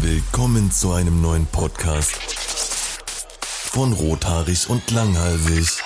Willkommen zu einem neuen Podcast von Rothaarig und Langhalsig.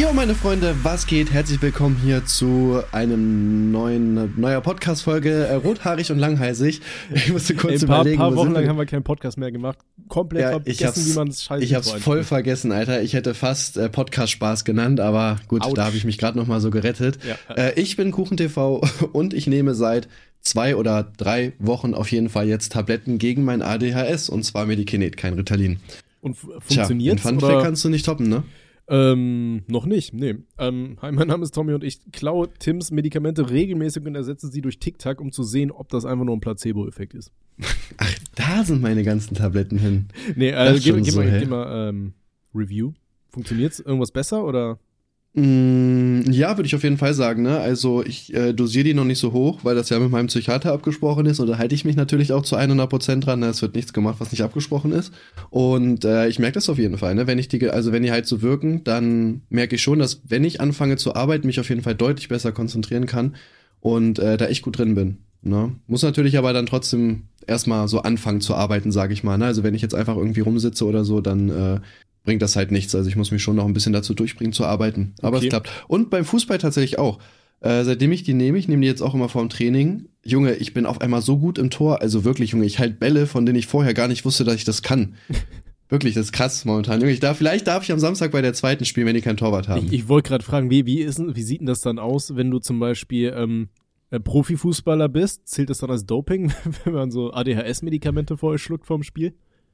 Jo, meine Freunde, was geht? Herzlich willkommen hier zu einem neuen neuer Podcast-Folge äh, Rothaarig und Langhalsig. Ich musste kurz Ein paar, überlegen. paar wo Wochen sind lang wir? haben wir keinen Podcast mehr gemacht. Komplett Ja, vergessen, ich hab's, wie man es scheiße ich hab's voll vergessen, Alter. Ich hätte fast äh, Podcast-Spaß genannt, aber gut, Autsch. da habe ich mich gerade noch mal so gerettet. Ja. Äh, ich bin KuchenTV und ich nehme seit zwei oder drei Wochen auf jeden Fall jetzt Tabletten gegen mein ADHS und zwar Medikinet, kein Ritalin. Und funktioniert Fun Fact kannst du nicht toppen, ne? Ähm, noch nicht, nee. Ähm, hi, mein Name ist Tommy und ich klaue Tims Medikamente regelmäßig und ersetze sie durch Tic-Tac, um zu sehen, ob das einfach nur ein Placebo-Effekt ist. Ach, da sind meine ganzen Tabletten hin. Nee, äh, gib, so, mal, gib mal ähm, Review. Funktioniert's irgendwas besser oder? Mm, Ja, würde ich auf jeden Fall sagen. Ne? Also ich äh, dosiere die noch nicht so hoch, weil das ja mit meinem Psychiater abgesprochen ist und da halte ich mich natürlich auch zu 100% dran. Ne? Es wird nichts gemacht, was nicht abgesprochen ist. Und äh, ich merke das auf jeden Fall. Ne? Wenn ich die, also wenn die halt so wirken, dann merke ich schon, dass wenn ich anfange zu arbeiten, mich auf jeden Fall deutlich besser konzentrieren kann und äh, da echt gut drin bin. Ne? Muss natürlich aber dann trotzdem erstmal so anfangen zu arbeiten, sage ich mal. Ne? Also wenn ich jetzt einfach irgendwie rumsitze oder so, dann äh, bringt das halt nichts. Also ich muss mich schon noch ein bisschen dazu durchbringen zu arbeiten. Aber Okay. es klappt. Und beim Fußball tatsächlich auch. Äh, seitdem ich die nehme, ich nehme die jetzt auch immer vorm Training. Junge, ich bin auf einmal so gut im Tor. Also wirklich, Junge, ich halt Bälle, von denen ich vorher gar nicht wusste, dass ich das kann. wirklich, das ist krass momentan. Junge, ich darf, vielleicht darf ich am Samstag bei der zweiten spielen, wenn die keinen Torwart haben. Ich, ich wollte gerade fragen, wie, wie, ist, wie sieht denn das dann aus, wenn du zum Beispiel ähm, äh, Profifußballer bist? Zählt das dann als Doping, wenn man so ADHS-Medikamente vorher schluckt vorm Spiel?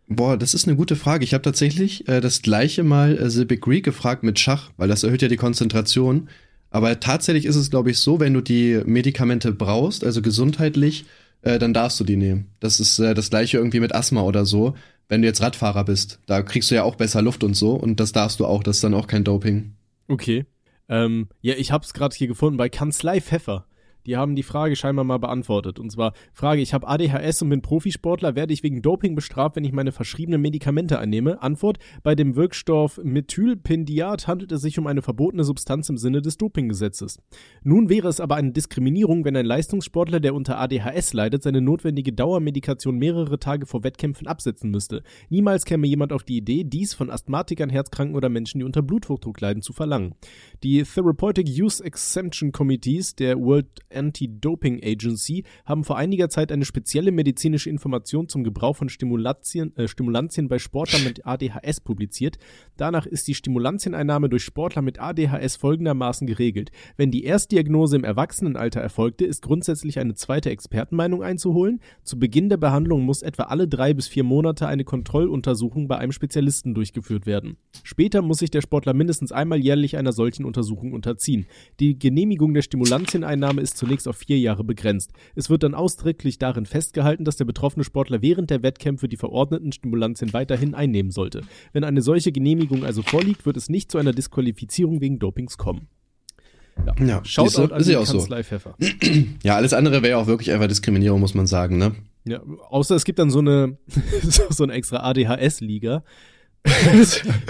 Boah, das ist eine gute Frage. Ich habe tatsächlich äh, das gleiche mal äh, The Big Greek gefragt mit Schach, weil das erhöht ja die Konzentration. Aber tatsächlich ist es, glaube ich, so, wenn du die Medikamente brauchst, also gesundheitlich, äh, dann darfst du die nehmen. Das ist äh, das gleiche irgendwie mit Asthma oder so. Wenn du jetzt Radfahrer bist, da kriegst du ja auch besser Luft und so und das darfst du auch. Das ist dann auch kein Doping. Okay. Ähm, ja, ich habe es gerade hier gefunden bei Kanzlei Pfeffer. Die haben die Frage scheinbar mal beantwortet. Und zwar, Frage, ich habe ADHS und bin Profisportler, werde ich wegen Doping bestraft, wenn ich meine verschriebenen Medikamente einnehme? Antwort, bei dem Wirkstoff Methylpendiat handelt es sich um eine verbotene Substanz im Sinne des Dopinggesetzes. Nun wäre es aber eine Diskriminierung, wenn ein Leistungssportler, der unter ADHS leidet, seine notwendige Dauermedikation mehrere Tage vor Wettkämpfen absetzen müsste. Niemals käme jemand auf die Idee, dies von Asthmatikern, Herzkranken oder Menschen, die unter Bluthochdruck leiden, zu verlangen. Die Therapeutic Use Exemption Committees der World Anti-Doping Agency haben vor einiger Zeit eine spezielle medizinische Information zum Gebrauch von Stimulantien, äh, Stimulantien bei Sportlern mit ADHS publiziert. Danach ist die Stimulantieneinnahme durch Sportler mit ADHS folgendermaßen geregelt. Wenn die Erstdiagnose im Erwachsenenalter erfolgte, ist grundsätzlich eine zweite Expertenmeinung einzuholen. Zu Beginn der Behandlung muss etwa alle drei bis vier Monate eine Kontrolluntersuchung bei einem Spezialisten durchgeführt werden. Später muss sich der Sportler mindestens einmal jährlich einer solchen Untersuchung unterziehen. Die Genehmigung der Stimulantieneinnahme ist zunächst auf vier Jahre begrenzt. Es wird dann ausdrücklich darin festgehalten, dass der betroffene Sportler während der Wettkämpfe die verordneten Stimulantien weiterhin einnehmen sollte. Wenn eine solche Genehmigung also vorliegt, wird es nicht zu einer Disqualifizierung wegen Dopings kommen. Ja, du? Shoutout an ist ja auch so. Kanzlei Pfeffer. Ja, alles andere wäre auch wirklich einfach Diskriminierung, muss man sagen, ne? Ja, außer es gibt dann so eine so eine extra ADHS-Liga.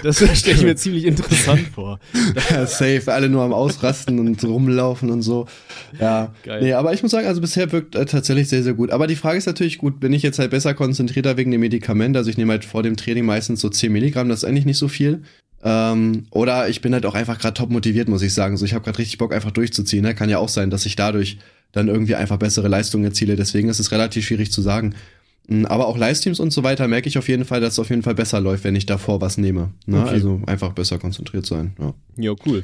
Das stelle ich mir ziemlich interessant vor. Ja, safe, alle nur am Ausrasten und rumlaufen und so. Ja, Geil. nee, aber ich muss sagen, also bisher wirkt äh, tatsächlich sehr, sehr gut. Aber die Frage ist natürlich gut, bin ich jetzt halt besser konzentrierter wegen dem Medikament? Also ich nehme halt vor dem Training meistens so 10 Milligramm, das ist eigentlich nicht so viel. Ähm, oder ich bin halt auch einfach gerade top motiviert, muss ich sagen. So, ich habe gerade richtig Bock, einfach durchzuziehen. Ne? Kann ja auch sein, dass ich dadurch dann irgendwie einfach bessere Leistungen erziele. Deswegen ist es relativ schwierig zu sagen. Mm, Aber auch Livestreams und so weiter merke ich auf jeden Fall, dass es auf jeden Fall besser läuft, wenn ich davor was nehme. Ne? Okay. Also einfach besser konzentriert sein. Ja. Ja, cool.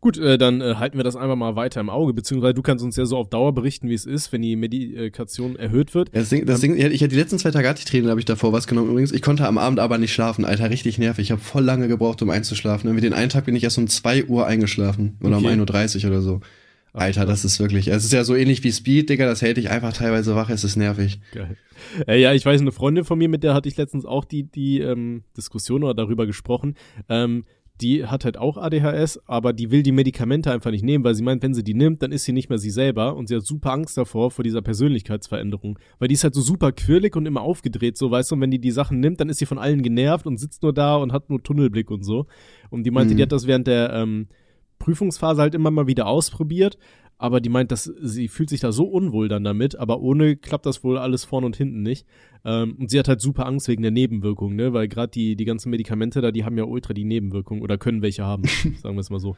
Gut, äh, dann äh, halten wir das einfach mal weiter im Auge, beziehungsweise du kannst uns ja so auf Dauer berichten, wie es ist, wenn die Medikation erhöht wird. Das Ding, das Ding, ich hatte die letzten zwei Tage hatte ich da habe ich davor was genommen. Übrigens, ich konnte am Abend aber nicht schlafen, Alter, richtig nervig. Ich habe voll lange gebraucht, um einzuschlafen. Irgendwie den einen Tag bin ich erst um 2 Uhr eingeschlafen. Oder Okay. um 1.30 Uhr oder so. Alter, das ist wirklich, es ist ja so ähnlich wie Speed, Digga, das hält dich einfach teilweise wach, es ist nervig. Geil. Äh, ja, ich weiß, eine Freundin von mir, mit der hatte ich letztens auch die, die ähm, Diskussion oder darüber gesprochen. Ähm, die hat halt auch ADHS, aber die will die Medikamente einfach nicht nehmen, weil sie meint, wenn sie die nimmt, dann ist sie nicht mehr sie selber und sie hat super Angst davor, vor dieser Persönlichkeitsveränderung. Weil die ist halt so super quirlig und immer aufgedreht, so weißt du, und wenn die die Sachen nimmt, dann ist sie von allen genervt und sitzt nur da und hat nur Tunnelblick und so. Und die meinte, Mhm. die hat das während der ähm, Prüfungsphase halt immer mal wieder ausprobiert, aber die meint, dass sie fühlt sich da so unwohl dann damit, aber ohne klappt das wohl alles vorne und hinten nicht. Ähm, und sie hat halt super Angst wegen der Nebenwirkungen, ne? Weil gerade die, die ganzen Medikamente da, die haben ja ultra die Nebenwirkungen oder können welche haben, sagen wir es mal so.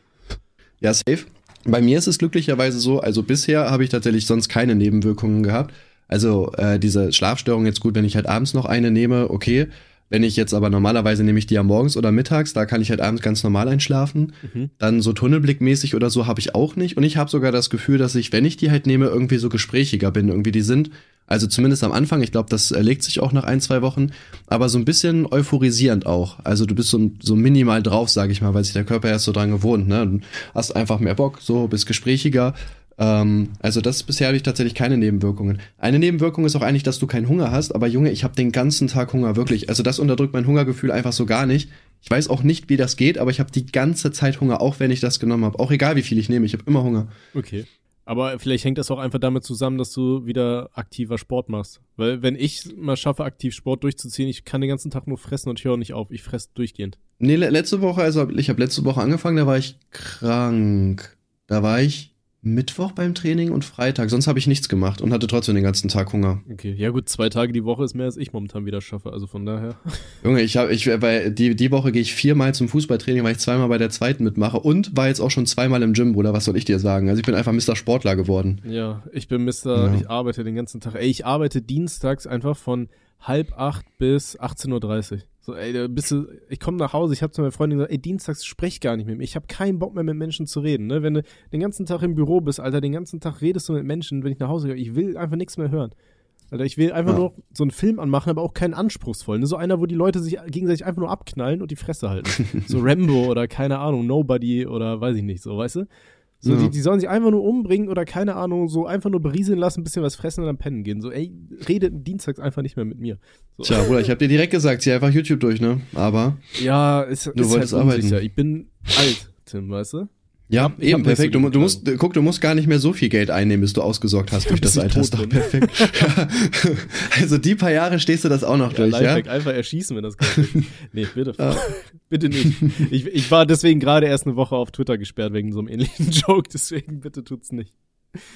Ja, safe. Bei mir ist es glücklicherweise so, also bisher habe ich tatsächlich sonst keine Nebenwirkungen gehabt. Also äh, diese Schlafstörung jetzt gut, wenn ich halt abends noch eine nehme, okay. Wenn ich jetzt aber normalerweise nehme ich die ja morgens oder mittags, da kann ich halt abends ganz normal einschlafen. Mhm. Dann so tunnelblickmäßig oder so habe ich auch nicht. Und ich habe sogar das Gefühl, dass ich, wenn ich die halt nehme, irgendwie so gesprächiger bin. Irgendwie die sind, also zumindest am Anfang, ich glaube, das legt sich auch nach ein, zwei Wochen, aber so ein bisschen euphorisierend auch. Also du bist so, so minimal drauf, sage ich mal, weil sich der Körper erst so dran gewohnt. Ne? Du hast einfach mehr Bock, so bist gesprächiger ähm, also das bisher habe ich tatsächlich keine Nebenwirkungen. Eine Nebenwirkung ist auch eigentlich, dass du keinen Hunger hast, aber Junge, ich habe den ganzen Tag Hunger, wirklich. Also das unterdrückt mein Hungergefühl einfach so gar nicht. Ich weiß auch nicht, wie das geht, aber ich habe die ganze Zeit Hunger, auch wenn ich das genommen habe. Auch egal, wie viel ich nehme, ich habe immer Hunger. Okay. Aber vielleicht hängt das auch einfach damit zusammen, dass du wieder aktiver Sport machst. Weil wenn ich mal schaffe, aktiv Sport durchzuziehen, ich kann den ganzen Tag nur fressen und ich höre nicht auf. Ich fresse durchgehend. Nee, letzte Woche, also ich habe letzte Woche angefangen, da war ich krank. Da war ich Mittwoch beim Training und Freitag. Sonst habe ich nichts gemacht und hatte trotzdem den ganzen Tag Hunger. Okay, ja gut, zwei Tage die Woche ist mehr als ich momentan wieder schaffe, also von daher. Junge, ich habe, ich bei die die Woche gehe ich viermal zum Fußballtraining, weil ich zweimal bei der zweiten mitmache und war jetzt auch schon zweimal im Gym, Bruder. Was soll ich dir sagen? Also ich bin einfach Mr. Sportler geworden. Ja, ich bin Mr. Ja. Ich arbeite den ganzen Tag. Ey, ich arbeite dienstags einfach von halb acht bis 18.30 Uhr. So, ey, da bist du, ich komme nach Hause, ich habe zu meiner Freundin gesagt, ey, dienstags sprech gar nicht mit mir. Ich habe keinen Bock mehr mit Menschen zu reden, ne? Wenn du den ganzen Tag im Büro bist, Alter, den ganzen Tag redest du mit Menschen, wenn ich nach Hause gehe, ich will einfach nichts mehr hören. Alter, ich will einfach ja. nur so einen Film anmachen, aber auch keinen anspruchsvollen. Ne? So einer, wo die Leute sich gegenseitig einfach nur abknallen und die Fresse halten. so Rambo oder keine Ahnung, Nobody oder weiß ich nicht, so, weißt du? So, ja. die, die sollen sich einfach nur umbringen oder keine Ahnung, so einfach nur berieseln lassen, ein bisschen was fressen und dann pennen gehen. So, ey, redet dienstags einfach nicht mehr mit mir. So. Tja, Bruder, ich hab dir direkt gesagt, zieh einfach YouTube durch, ne? Aber. Ja, ist, du ist wolltest halt arbeiten. Ich bin alt, Tim, weißt du? Ja, ich eben, perfekt. Du, du, musst, guck, du musst gar nicht mehr so viel Geld einnehmen, bis du ausgesorgt hast durch das Alter. Das ist doch perfekt. also die paar Jahre stehst du das auch noch ja, durch, Lifehack, ja? einfach erschießen, wenn das geht. nee, bitte. Ah. bitte nicht. Ich, ich war deswegen gerade erst eine Woche auf Twitter gesperrt wegen so einem ähnlichen Joke, deswegen bitte tut's nicht.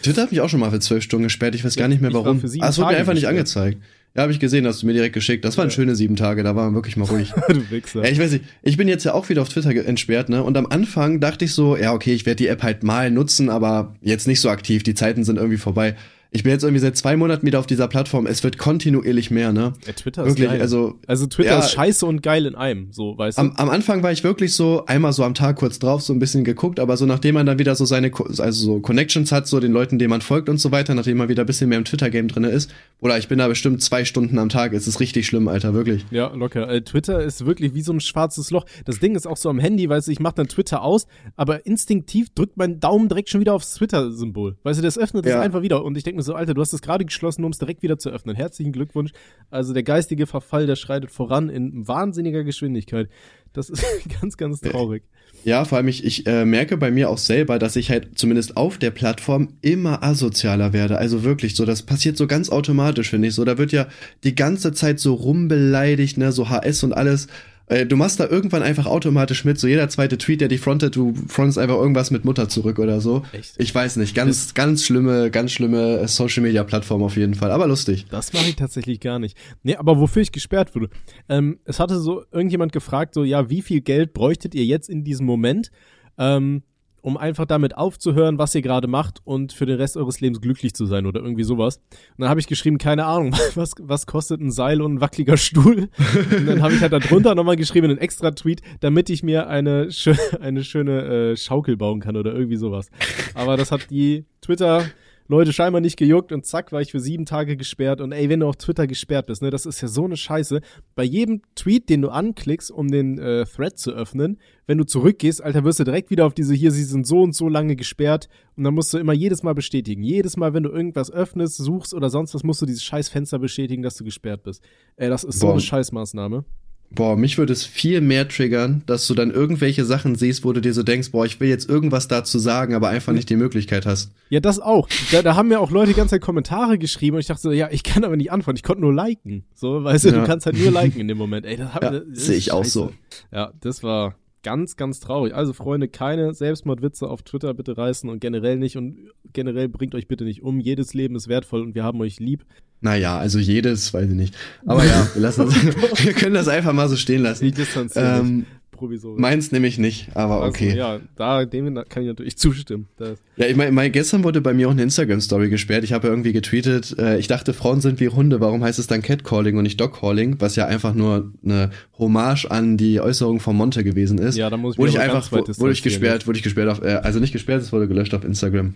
Twitter hat mich auch schon mal für zwölf Stunden gesperrt. Ich weiß gar nicht mehr warum. Ah, es wurde mir einfach nicht angezeigt. Ja, habe ich gesehen, hast du mir direkt geschickt. Das waren ja. schöne sieben Tage, da war man wirklich mal ruhig. du Wichser. Ja, ich weiß nicht, ich bin jetzt ja auch wieder auf Twitter entsperrt, ne? Und am Anfang dachte ich so, ja, okay, ich werde die App halt mal nutzen, aber jetzt nicht so aktiv. Die Zeiten sind irgendwie vorbei. Ich bin jetzt irgendwie seit zwei Monaten wieder auf dieser Plattform. Es wird kontinuierlich mehr, ne? Ja, Twitter wirklich, ist geil. Also, also Twitter ja, ist scheiße und geil in einem, so, weißt du? Am, am, Anfang war ich wirklich so, einmal so am Tag kurz drauf, so ein bisschen geguckt, aber so nachdem man dann wieder so seine, also so Connections hat, so den Leuten, denen man folgt und so weiter, nachdem man wieder ein bisschen mehr im Twitter-Game drinne ist, oder ich bin da bestimmt zwei Stunden am Tag. Es ist richtig schlimm, Alter, wirklich. Ja, locker. Äh, Twitter ist wirklich wie so ein schwarzes Loch. Das Ding ist auch so am Handy, weißt du, ich mach dann Twitter aus, aber instinktiv drückt mein Daumen direkt schon wieder aufs Twitter-Symbol. Weißt du, das öffnet ja. das einfach wieder. Und ich denke mir so, Alter, du hast das gerade geschlossen, um es direkt wieder zu öffnen. Herzlichen Glückwunsch. Also der geistige Verfall, der schreitet voran in wahnsinniger Geschwindigkeit. Das ist ganz, ganz traurig. Ja, vor allem ich, ich äh, merke bei mir auch selber, dass ich halt zumindest auf der Plattform immer asozialer werde. Also wirklich so, das passiert so ganz automatisch, finde ich. So, da wird ja die ganze Zeit so rumbeleidigt, ne, so HS und alles. Äh, du machst da irgendwann einfach automatisch mit, so jeder zweite Tweet, der dich frontet, du frontest einfach irgendwas mit Mutter zurück oder so. Echt? Ich weiß nicht, ganz, das ganz schlimme, ganz schlimme äh, Social Media Plattform auf jeden Fall, aber lustig. Das mache ich tatsächlich gar nicht. Nee, aber wofür ich gesperrt wurde. Ähm, es hatte so irgendjemand gefragt, so, ja, wie viel Geld bräuchtet ihr jetzt in diesem Moment? Ähm, um einfach damit aufzuhören, was ihr gerade macht und für den Rest eures Lebens glücklich zu sein oder irgendwie sowas. Und dann habe ich geschrieben, keine Ahnung, was, was kostet ein Seil und ein wackeliger Stuhl? Und dann habe ich halt darunter nochmal geschrieben, einen extra Tweet, damit ich mir eine, schö eine schöne äh, Schaukel bauen kann oder irgendwie sowas. Aber das hat die Twitter Leute scheinbar nicht gejuckt und zack, war ich für sieben Tage gesperrt. Und ey, wenn du auf Twitter gesperrt bist, ne, das ist ja so eine Scheiße. Bei jedem Tweet, den du anklickst, um den äh, Thread zu öffnen, wenn du zurückgehst, Alter, wirst du direkt wieder auf diese hier, sie sind so und so lange gesperrt. Und dann musst du immer jedes Mal bestätigen. Jedes Mal, wenn du irgendwas öffnest, suchst oder sonst was, musst du dieses scheiß Fenster bestätigen, dass du gesperrt bist. Ey, das ist Boah. so eine Scheißmaßnahme. Boah, mich würde es viel mehr triggern, dass du dann irgendwelche Sachen siehst, wo du dir so denkst, boah, ich will jetzt irgendwas dazu sagen, aber einfach nicht die Möglichkeit hast. Ja, das auch. Da, da haben mir auch Leute die ganze Zeit Kommentare geschrieben und ich dachte so, ja, ich kann aber nicht antworten, ich konnte nur liken. So, weißt du, ja. du kannst halt nur liken in dem Moment. Ey, das, ja, das sehe ich auch so. Ja, das war, Ganz, ganz traurig. Also, Freunde, keine Selbstmordwitze auf Twitter bitte reißen und generell nicht und generell bringt euch bitte nicht um. Jedes Leben ist wertvoll und wir haben euch lieb. Naja, also jedes, weiß ich nicht. Aber ja, wir, lassen das, wir können das einfach mal so stehen lassen. Ich distanziere. Ähm, Provisorisch. meins nämlich nicht, aber Also, okay. ja, da, dem kann ich natürlich zustimmen. Das, Ja, ich meine, mein, gestern wurde bei mir auch eine Instagram-Story gesperrt. Ich habe ja irgendwie getweetet, äh, ich dachte, Frauen sind wie Hunde, warum heißt es dann Catcalling und nicht Dogcalling? Was ja einfach nur eine Hommage an die Äußerung von Monte gewesen ist. ja, da muss ich wurde ich einfach, wurde ich gesperrt, wurde ich gesperrt auf, äh, also nicht gesperrt, es wurde gelöscht auf Instagram.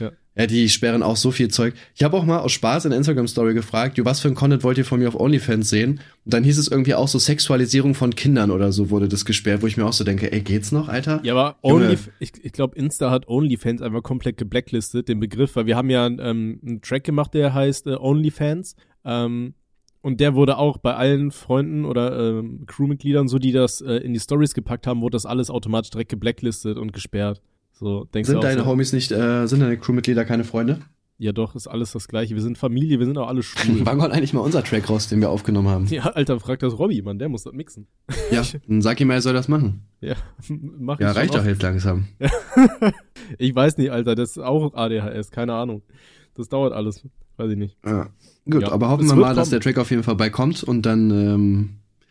Ja. Ja, die sperren auch so viel Zeug. Ich habe auch mal aus Spaß in der Instagram-Story gefragt, jo, was für ein Content wollt ihr von mir auf OnlyFans sehen? Und dann hieß es irgendwie auch so Sexualisierung von Kindern oder so wurde das gesperrt, wo ich mir auch so denke, ey, geht's noch, Alter? Ja, aber. Only, ich, ich glaube, Insta hat OnlyFans einfach komplett geblacklistet, den Begriff, weil wir haben ja ähm, einen Track gemacht, der heißt äh, OnlyFans. Ähm, und der wurde auch bei allen Freunden oder ähm, Crewmitgliedern, so die das äh, in die Stories gepackt haben, wurde das alles automatisch direkt geblacklistet und gesperrt. So, denkst Sind deine so, Homies nicht, äh, sind deine Crewmitglieder keine Freunde? Ja, doch, ist alles das Gleiche. Wir sind Familie, wir sind auch alle schwul. Wann kommt eigentlich mal unser Track raus, den wir aufgenommen haben? ja, Alter, frag das Robby, Mann, der muss das mixen. Ja, dann sag ihm mal, er soll das machen. Ja, mach Ja, ich reicht doch jetzt langsam. Ich weiß nicht, Alter, das ist auch ADHS, keine Ahnung. Das dauert alles, weiß ich nicht. Ja. Gut, Ja, aber hoffen wir mal, dass kommen. der Track auf jeden Fall beikommt und dann, ähm,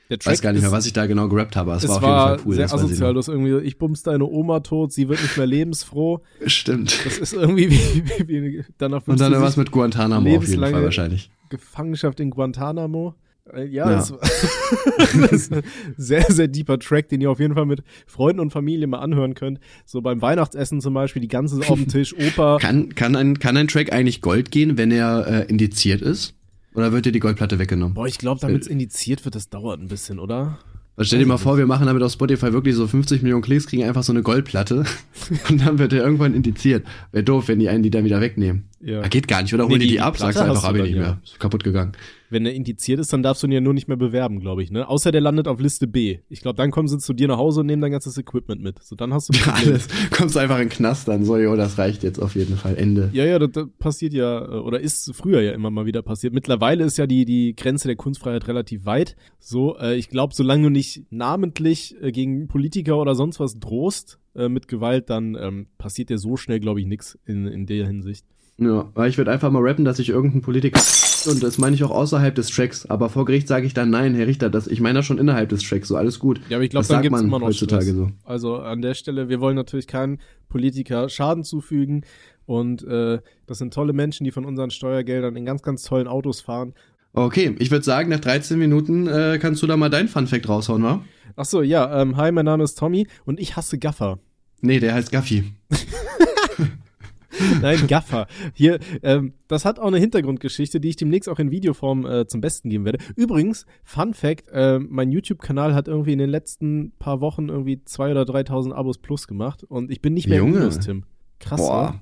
Der Track weiß gar nicht mehr, was ich da genau gerappt habe. aber Es, es war war, auf jeden Fall cool. sehr das asozial. Du hast irgendwie, ich bums deine Oma tot, sie wird nicht mehr lebensfroh. Stimmt. Das ist irgendwie wie, wie, wie danach Und dann was mit Guantanamo auf jeden Fall wahrscheinlich. Gefangenschaft in Guantanamo. Äh, Ja, Ja. Das, das ist ein sehr, sehr deeper Track, den ihr auf jeden Fall mit Freunden und Familie mal anhören könnt. So beim Weihnachtsessen zum Beispiel, die ganze auf dem Tisch, Opa. Kann, kann, ein, kann ein Track eigentlich Gold gehen, wenn er äh, indiziert ist? Oder wird dir die Goldplatte weggenommen? Boah, ich glaube, damit es indiziert wird, das dauert ein bisschen, oder? Also stell dir mal vor, wir machen damit auf Spotify wirklich so 50 Millionen Klicks, kriegen einfach so eine Goldplatte und dann wird er irgendwann indiziert. Wäre doof, wenn die einen die dann wieder wegnehmen. Ja. Ah, geht gar nicht, oder Nee, holen die die die ab, Platte sagst du einfach, hast du hab ich nicht mehr. Ist kaputt gegangen. Wenn er indiziert ist, dann darfst du ihn ja nur nicht mehr bewerben, glaube ich, ne? Außer der landet auf Liste B. Ich glaube, dann kommen sie zu dir nach Hause und nehmen dein ganzes Equipment mit. So, dann hast du Problem. Alles, kommst du einfach in den Knast dann, so, jo, das reicht jetzt auf jeden Fall, Ende. Ja, ja, das, das passiert ja, äh, oder ist früher ja immer mal wieder passiert. Mittlerweile ist ja die, die Grenze der Kunstfreiheit relativ weit. So, äh, ich glaube, solange du nicht namentlich äh, gegen Politiker oder sonst was drohst äh, mit Gewalt, dann ähm, passiert dir so schnell, glaube ich, nix in, in der Hinsicht. Ja, weil ich würde einfach mal rappen, dass ich irgendeinen Politiker und das meine ich auch außerhalb des Tracks, aber vor Gericht sage ich dann nein, Herr Richter, das ich meine das schon innerhalb des Tracks, so alles gut. Ja, aber ich glaube, Das dann gibt's man immer noch heutzutage Stress. so. Also an der Stelle, wir wollen natürlich keinen Politiker Schaden zufügen und äh, das sind tolle Menschen, die von unseren Steuergeldern in ganz, ganz tollen Autos fahren. Okay, ich würde sagen, nach 13 Minuten äh, kannst du da mal dein Funfact raushauen, wa? Ach so, ja, ähm, hi, mein Name ist Tommy und ich hasse Gaffer. Nee, der heißt Gaffi. Nein, Gaffer. Hier, ähm, das hat auch eine Hintergrundgeschichte, die ich demnächst auch in Videoform äh, zum Besten geben werde. Übrigens, Fun Fact, äh, mein YouTube-Kanal hat irgendwie in den letzten paar Wochen irgendwie 2.000 oder 3.000 Abos plus gemacht und ich bin nicht mehr Junge. Minus, Tim. Krass, Boah. ne?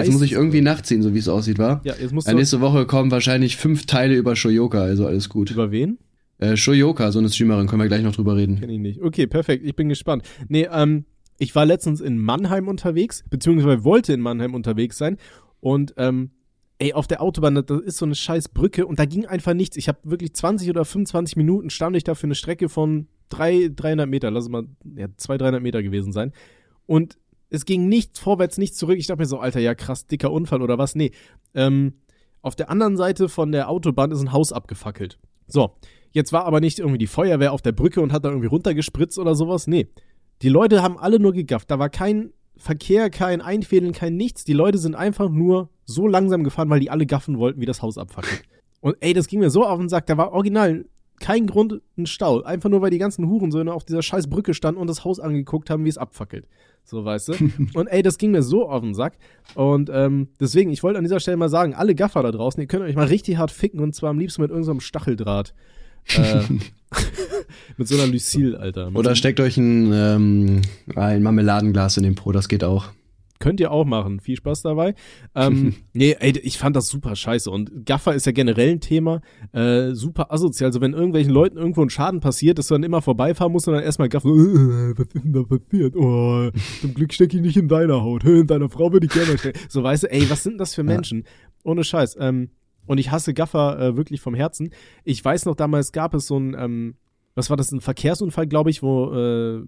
Jetzt muss ich Geist- irgendwie nachziehen, so wie es aussieht, wa? Ja, jetzt musst Ja, du nächste Woche kommen wahrscheinlich fünf Teile über Shoyoka, also alles gut. über wen? Äh, Shoyoka, so eine Streamerin, können wir gleich noch drüber reden. Kenn ich nicht. Okay, perfekt. Ich bin gespannt. Nee, ähm, ich war letztens in Mannheim unterwegs, beziehungsweise wollte in Mannheim unterwegs sein. Und, ähm, ey, auf der Autobahn, das ist so eine scheiß Brücke und da ging einfach nichts. Ich habe wirklich 20 oder 25 Minuten stand ich da für eine Strecke von drei, 300 Meter, lass es mal, ja, 200, 300 Meter gewesen sein. Und es ging nichts vorwärts, nichts zurück. Ich dachte mir so, Alter, ja krass, dicker Unfall oder was? Nee. Ähm, auf der anderen Seite von der Autobahn ist ein Haus abgefackelt. So, jetzt war aber nicht irgendwie die Feuerwehr auf der Brücke und hat da irgendwie runtergespritzt oder sowas. Nee. Die Leute haben alle nur gegafft. Da war kein Verkehr, kein Einfädeln, kein nichts. Die Leute sind einfach nur so langsam gefahren, weil die alle gaffen wollten, wie das Haus abfackelt. Und ey, das ging mir so auf den Sack. Da war original kein Grund, ein Stau. Einfach nur, weil die ganzen Hurensöhne auf dieser scheiß Brücke standen und das Haus angeguckt haben, wie es abfackelt. So, weißt du? und ey, das ging mir so auf den Sack. Und ähm, deswegen, ich wollte an dieser Stelle mal sagen, alle Gaffer da draußen, ihr könnt euch mal richtig hart ficken und zwar am liebsten mit irgendeinem Stacheldraht. äh, mit so einer Lucille, Alter. Mit Oder steckt euch ein, ähm, ein Marmeladenglas in den Po, das geht auch. Könnt ihr auch machen. Viel Spaß dabei. Ähm, nee, ey, ich fand das super scheiße. Und Gaffer ist ja generell ein Thema. Äh, super asozial. Also wenn irgendwelchen Leuten irgendwo ein Schaden passiert, dass du dann immer vorbeifahren musst und dann erstmal gaffen. Äh, was ist denn da passiert? Oh, zum Glück stecke ich nicht in deiner Haut. In deiner Frau würde ich gerne stecken. So, weißt du, ey, was sind das für Menschen? Ohne Scheiß. Ähm, und ich hasse Gaffer äh, wirklich vom Herzen. Ich weiß noch, damals gab es so ein, ähm, was war das, ein Verkehrsunfall, glaube ich, wo äh,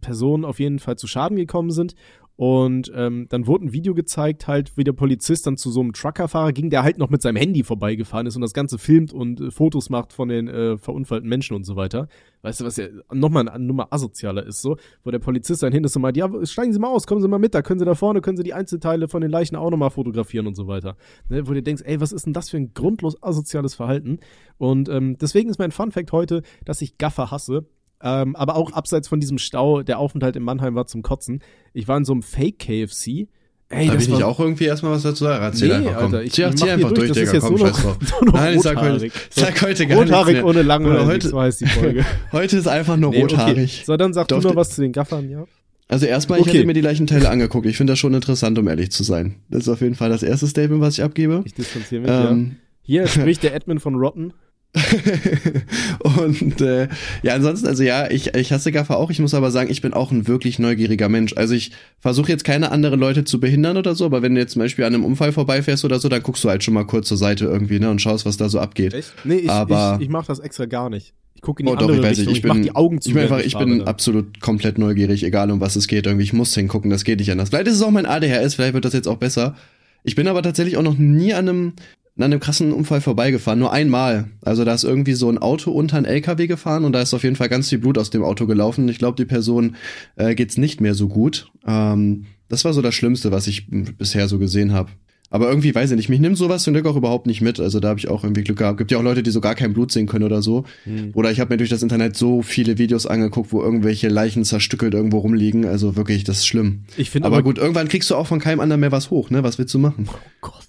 Personen auf jeden Fall zu Schaden gekommen sind. Und ähm, dann wurde ein Video gezeigt, halt, wie der Polizist dann zu so einem Truckerfahrer ging, der halt noch mit seinem Handy vorbeigefahren ist und das Ganze filmt und äh, Fotos macht von den äh, verunfallten Menschen und so weiter. Weißt du, was ja nochmal eine Nummer asozialer ist, so, wo der Polizist dann hin ist und meint, ja, steigen Sie mal aus, kommen Sie mal mit, da können Sie da vorne, können Sie die Einzelteile von den Leichen auch nochmal fotografieren und so weiter. Ne, wo du denkst, ey, was ist denn das für ein grundlos asoziales Verhalten? Und ähm, deswegen ist mein Fun Fact heute, dass ich Gaffer hasse ähm, aber auch abseits von diesem Stau, der Aufenthalt in Mannheim war zum Kotzen. Ich war in so einem Fake-KFC. Ey, Darf ich nicht auch irgendwie erstmal was dazu sagen? Erzähl nee, einfach, komm. Alter, ich, zieh, ich zieh einfach durch, das Digga, komm, scheiß drauf. Nein, ich sag heute, sag heute gar rothaarig nichts mehr. ohne langweilig, heute, so heißt die Folge. heute ist einfach nur nee, rothaarig. Okay. So, dann sag Doch, du noch was zu den Gaffern, ja? Also erstmal, ich Okay. hätte mir die Leichenteile angeguckt. Ich finde das schon interessant, um ehrlich zu sein. Das ist auf jeden Fall das erste Statement, was ich abgebe. Ich distanziere mich, ja. Ähm, Hier spricht der Admin von Rotten. und äh, ja, ansonsten, also ja, ich, ich hasse Gaffer auch. Ich muss aber sagen, ich bin auch ein wirklich neugieriger Mensch. Also ich versuche jetzt keine anderen Leute zu behindern oder so, aber wenn du jetzt zum Beispiel an einem Unfall vorbeifährst oder so, dann guckst du halt schon mal kurz zur Seite irgendwie, ne, und schaust, was da so abgeht. Echt? Nee, ich, Aber- ich, ich mach das extra gar nicht. Ich gucke in die Oh doch, andere ich weiß Richtung. nicht, ich mach die Augen zu. ich bin einfach, ich bin dann. absolut komplett neugierig, egal um was es geht. Irgendwie, ich muss hingucken, das geht nicht anders. Vielleicht ist es auch mein ADHS, vielleicht wird das jetzt auch besser. Ich bin aber tatsächlich auch noch nie an einem, an einem krassen Unfall vorbeigefahren, nur einmal. Also da ist irgendwie so ein Auto unter einen LKW gefahren und da ist auf jeden Fall ganz viel Blut aus dem Auto gelaufen. Ich glaube, die Person äh, geht's nicht mehr so gut. Ähm, das war so das Schlimmste, was ich bisher so gesehen habe. Aber irgendwie weiß ich nicht, mich nimmt sowas zum Glück auch überhaupt nicht mit. Also da habe ich auch irgendwie Glück gehabt. Gibt ja auch Leute, die so gar kein Blut sehen können oder so. Hm. Oder ich habe mir durch das Internet so viele Videos angeguckt, wo irgendwelche Leichen zerstückelt irgendwo rumliegen. Also wirklich, das ist schlimm. Ich finde Aber gut, irgendwann kriegst du auch von keinem anderen mehr was hoch, ne? Was willst du machen? Oh Gott.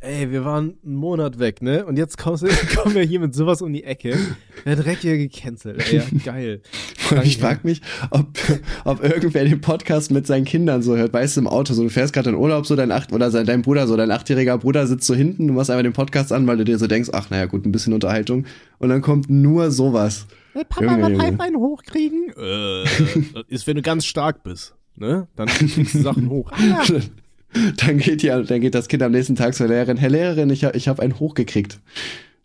Ey, wir waren einen Monat weg, ne? Und jetzt kommst du, kommen wir hier mit sowas um die Ecke. Wer direkt hier gecancelt. Ey, ja, geil. Ich frag mich, ob, ob irgendwer den Podcast mit seinen Kindern so hört. Weißt du, im Auto, so du fährst gerade in Urlaub, so dein acht oder dein Bruder, so dein achtjähriger Bruder sitzt so hinten, du machst einfach den Podcast an, weil du dir so denkst, ach naja, gut, ein bisschen Unterhaltung. Und dann kommt nur sowas. Hey, Papa, Junge, mal. Pipeline hochkriegen? Äh, ist, wenn du ganz stark bist. Ne? Dann kriegst du Sachen hoch. Ah, ja. Dann geht ja, dann geht das Kind am nächsten Tag zur Lehrerin, Herr Lehrerin, ich, hab- ich habe einen hochgekriegt.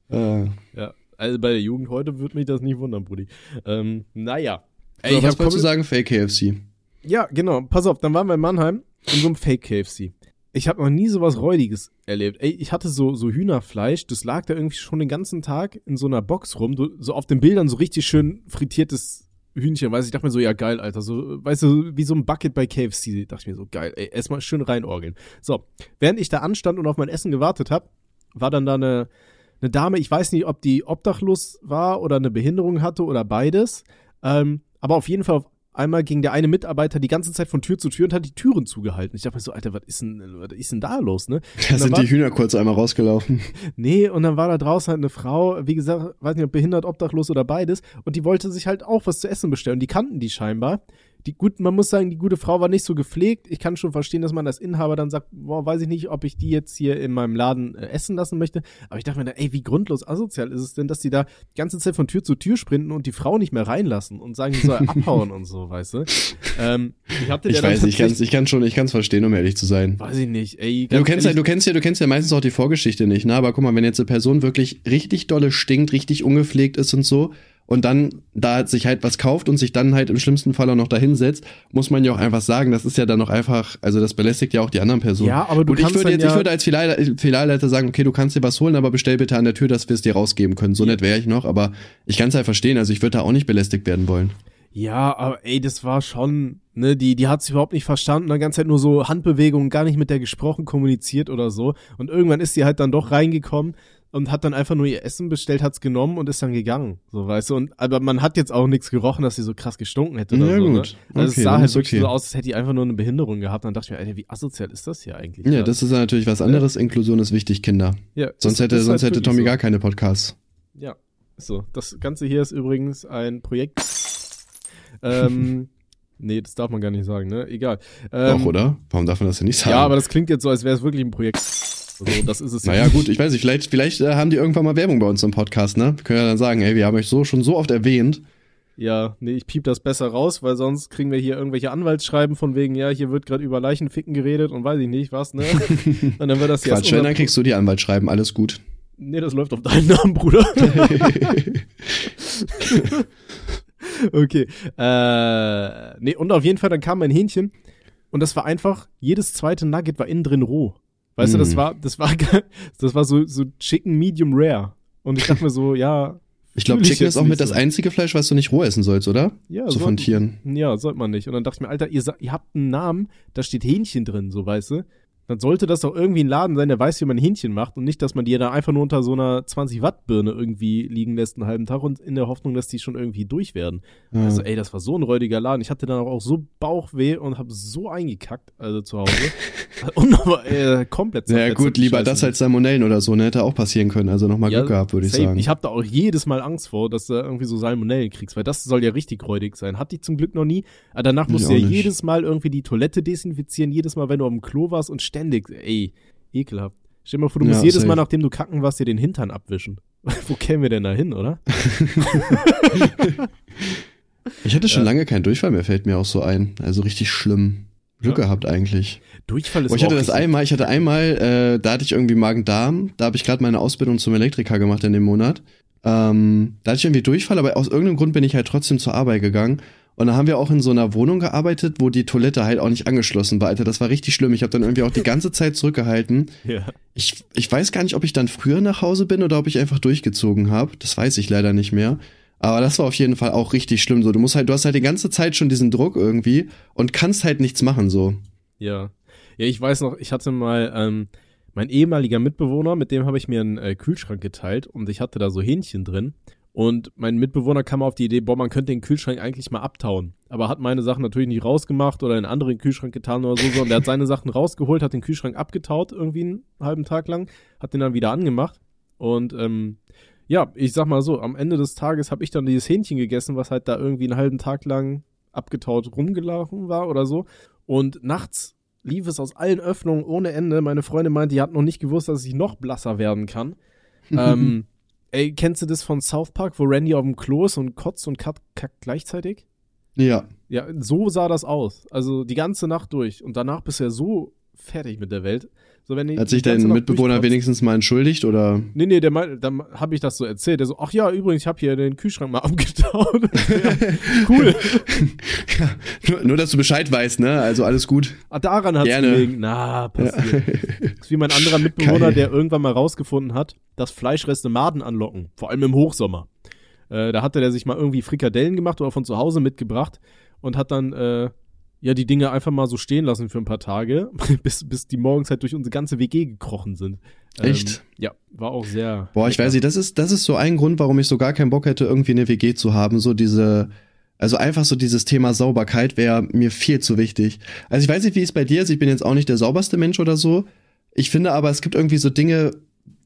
Äh, ja. Also bei der Jugend heute würde mich das nicht wundern, Brudi. Ähm, naja. so, Ey, ich was wolltest du sagen? Fake KFC. Ja, genau. Pass auf, dann waren wir in Mannheim in so einem Fake-KFC. Ich habe noch nie sowas Räudiges erlebt. Ey, ich hatte so, so Hühnerfleisch, das lag da irgendwie schon den ganzen Tag in so einer Box rum. So auf den Bildern so richtig schön frittiertes Hühnchen, weiß ich, dachte mir so, ja geil, Alter. So, weißt du, wie so ein Bucket bei KFC, dachte ich mir so, geil, ey, erstmal schön reinorgeln. So, während ich da anstand und auf mein Essen gewartet habe, war dann da eine, eine Dame, ich weiß nicht, ob die obdachlos war oder eine Behinderung hatte oder beides. Ähm, aber auf jeden Fall auf einmal ging der eine Mitarbeiter die ganze Zeit von Tür zu Tür und hat die Türen zugehalten. Ich dachte mir so, Alter, was ist denn, was ist denn da los, ne? Da sind war- die Hühner kurz einmal rausgelaufen. Nee, und dann war da draußen halt eine Frau, wie gesagt, weiß nicht, ob behindert, obdachlos oder beides, und die wollte sich halt auch was zu essen bestellen. Die kannten die scheinbar. Die gut, man muss sagen, die gute Frau war nicht so gepflegt. Ich kann schon verstehen, dass man als Inhaber dann sagt, boah, weiß ich nicht, ob ich die jetzt hier in meinem Laden äh, essen lassen möchte. Aber ich dachte mir, dann, ey, wie grundlos asozial ist es denn, dass die da die ganze Zeit von Tür zu Tür sprinten und die Frau nicht mehr reinlassen und sagen, die soll abhauen und so, weißt du? Ähm, ich hatte Ich weiß, ich kann's, ich kann schon, ich kann's verstehen, um ehrlich zu sein. Weiß ich nicht, ey. Ja, du kennst ja, du kennst ja, du kennst ja meistens auch die Vorgeschichte nicht, ne? Aber guck mal, wenn jetzt eine Person wirklich richtig dolle stinkt, richtig ungepflegt ist und so, und dann da sich halt was kauft und sich dann halt im schlimmsten Fall auch noch dahinsetzt, muss man ja auch einfach sagen, das ist ja dann noch einfach, also das belästigt ja auch die anderen Personen. Ja, aber du und ich kannst würde dann jetzt, ja- ich würde als Filialleiter, sagen, okay, du kannst dir was holen, aber bestell bitte an der Tür, dass wir es dir rausgeben können. So nett wäre ich noch, aber ich kann es halt verstehen, also ich würde da auch nicht belästigt werden wollen. Ja, aber ey, das war schon, ne, die, die hat sich überhaupt nicht verstanden, die ganze Zeit nur so Handbewegungen, gar nicht mit der gesprochen, kommuniziert oder so. Und irgendwann ist sie halt dann doch reingekommen und hat dann einfach nur ihr Essen bestellt, hat's genommen und ist dann gegangen. So, weißt du, und aber man hat jetzt auch nichts gerochen, dass sie so krass gestunken hätte oder Ja, so. gut. Ne? Also Okay, es sah halt wirklich okay. so aus, als hätte die einfach nur eine Behinderung gehabt. Und dann dachte ich mir, Alter, wie asozial ist das hier eigentlich? Ja, das ist ja natürlich was anderes. Inklusion ist wichtig, Kinder. ja, Sonst ist- hätte, sonst halt hätte Tommy so. gar keine Podcasts. Ja, so. Das Ganze hier ist übrigens ein Projekt. ähm, nee, das darf man gar nicht sagen, ne? Egal. Ähm, Doch, oder? Warum darf man das denn nicht sagen? Ja, aber das klingt jetzt so, als wäre es wirklich ein Projekt. Also, das ist es Naja, gut, ich weiß nicht, vielleicht, vielleicht äh, haben die irgendwann mal Werbung bei uns im Podcast, ne? Wir können ja dann sagen, ey, wir haben euch so schon so oft erwähnt. Ja, nee, ich piep das besser raus, weil sonst kriegen wir hier irgendwelche Anwaltsschreiben von wegen, ja, hier wird gerade über Leichenficken geredet und weiß ich nicht was, ne? und dann wird das als Quatsch, wenn, dann kriegst du die Anwaltsschreiben, alles gut. Nee, das läuft auf deinen Namen, Bruder. okay. Äh, nee, und auf jeden Fall, dann kam mein Hähnchen und das war einfach, jedes zweite Nugget war innen drin roh. Weißt mm. du, das war, das war, das war so, so Chicken Medium Rare. Und ich dachte mir so, ja. Ich glaube, Chicken ist auch mit so. das einzige Fleisch, was du nicht roh essen sollst, oder? Ja, so von Tieren. Ja, sollte man nicht. Und dann dachte ich mir, Alter, ihr, ihr habt einen Namen, da steht Hähnchen drin, so weißt du dann sollte das doch irgendwie ein Laden sein, der weiß, wie man Hähnchen macht und nicht, dass man die da einfach nur unter so einer 20 Watt Birne irgendwie liegen lässt einen halben Tag und in der Hoffnung, dass die schon irgendwie durch werden. Ja. Also ey, das war so ein räudiger Laden. Ich hatte dann auch so Bauchweh und habe so eingekackt, also zu Hause. und aber, äh, komplett Ja gut, lieber das als Salmonellen oder so, ne? Hätte auch passieren können. Also nochmal ja, Glück gehabt, würde ich sagen. Ich habe da auch jedes Mal Angst vor, dass du irgendwie so Salmonellen kriegst, weil das soll ja richtig räudig sein. Hatte ich zum Glück noch nie. Aber danach musst du ja nicht. jedes Mal irgendwie die Toilette desinfizieren, jedes Mal, wenn du dem Klo warst und ständig, ey, ekelhaft. Stell dir mal vor, du musst ja, jedes safe. Mal, nachdem du kacken warst, dir den Hintern abwischen. Wo kämen wir denn da hin, oder? ich hatte schon ja. lange keinen Durchfall mehr, fällt mir auch so ein. Also richtig schlimm. Glück ja. gehabt eigentlich. Durchfall ist oh, ich hatte das einmal, ich hatte einmal, äh, da hatte ich irgendwie Magen-Darm, da habe ich gerade meine Ausbildung zum Elektriker gemacht in dem Monat. Ähm, da hatte ich irgendwie Durchfall, aber aus irgendeinem Grund bin ich halt trotzdem zur Arbeit gegangen und dann haben wir auch in so einer Wohnung gearbeitet, wo die Toilette halt auch nicht angeschlossen war, Alter. Das war richtig schlimm. Ich habe dann irgendwie auch die ganze Zeit zurückgehalten. Ja. Ich, ich weiß gar nicht, ob ich dann früher nach Hause bin oder ob ich einfach durchgezogen habe. Das weiß ich leider nicht mehr. Aber das war auf jeden Fall auch richtig schlimm. So, du musst halt, du hast halt die ganze Zeit schon diesen Druck irgendwie und kannst halt nichts machen so. Ja. Ja, ich weiß noch, ich hatte mal ähm, mein ehemaliger Mitbewohner, mit dem habe ich mir einen äh, Kühlschrank geteilt und ich hatte da so Hähnchen drin. Und mein Mitbewohner kam auf die Idee, boah, man könnte den Kühlschrank eigentlich mal abtauen. Aber hat meine Sachen natürlich nicht rausgemacht oder in einen anderen Kühlschrank getan oder so, sondern der hat seine Sachen rausgeholt, hat den Kühlschrank abgetaut irgendwie einen halben Tag lang, hat den dann wieder angemacht. Und ähm, ja, ich sag mal so, am Ende des Tages habe ich dann dieses Hähnchen gegessen, was halt da irgendwie einen halben Tag lang abgetaut rumgelaufen war oder so. Und nachts lief es aus allen Öffnungen ohne Ende. Meine Freundin meinte, die hat noch nicht gewusst, dass ich noch blasser werden kann. ähm, Ey, kennst du das von South Park, wo Randy auf dem Klo ist und kotzt und kackt gleichzeitig? Ja. Ja, so sah das aus. Also die ganze Nacht durch. Und danach bist du ja so fertig mit der Welt. So, wenn Hat sich dein Mitbewohner wenigstens mal entschuldigt oder? Nee, nee, der dann habe ich das so erzählt. Der so, ach ja, übrigens, ich habe hier den Kühlschrank mal abgetaut. cool. ja, nur, nur, dass du Bescheid weißt, ne? Also alles gut. Ah, daran hat's gelegen. Na, passiert. Ja. Das ist wie mein anderer Mitbewohner, Geil. der irgendwann mal rausgefunden hat, dass Fleischreste Maden anlocken. Vor allem im Hochsommer. Äh, da hatte der sich mal irgendwie Frikadellen gemacht oder von zu Hause mitgebracht und hat dann äh, ja die Dinge einfach mal so stehen lassen für ein paar Tage, bis, bis die morgens halt durch unsere ganze WG gekrochen sind. Echt? Ähm, ja, war auch sehr. Boah, ich weiß nicht, das ist, das ist so ein Grund, warum ich so gar keinen Bock hätte, irgendwie eine WG zu haben. So diese, also einfach so dieses Thema Sauberkeit wäre mir viel zu wichtig. Also ich weiß nicht, wie es bei dir ist, ich bin jetzt auch nicht der sauberste Mensch oder so. Ich finde aber, es gibt irgendwie so Dinge,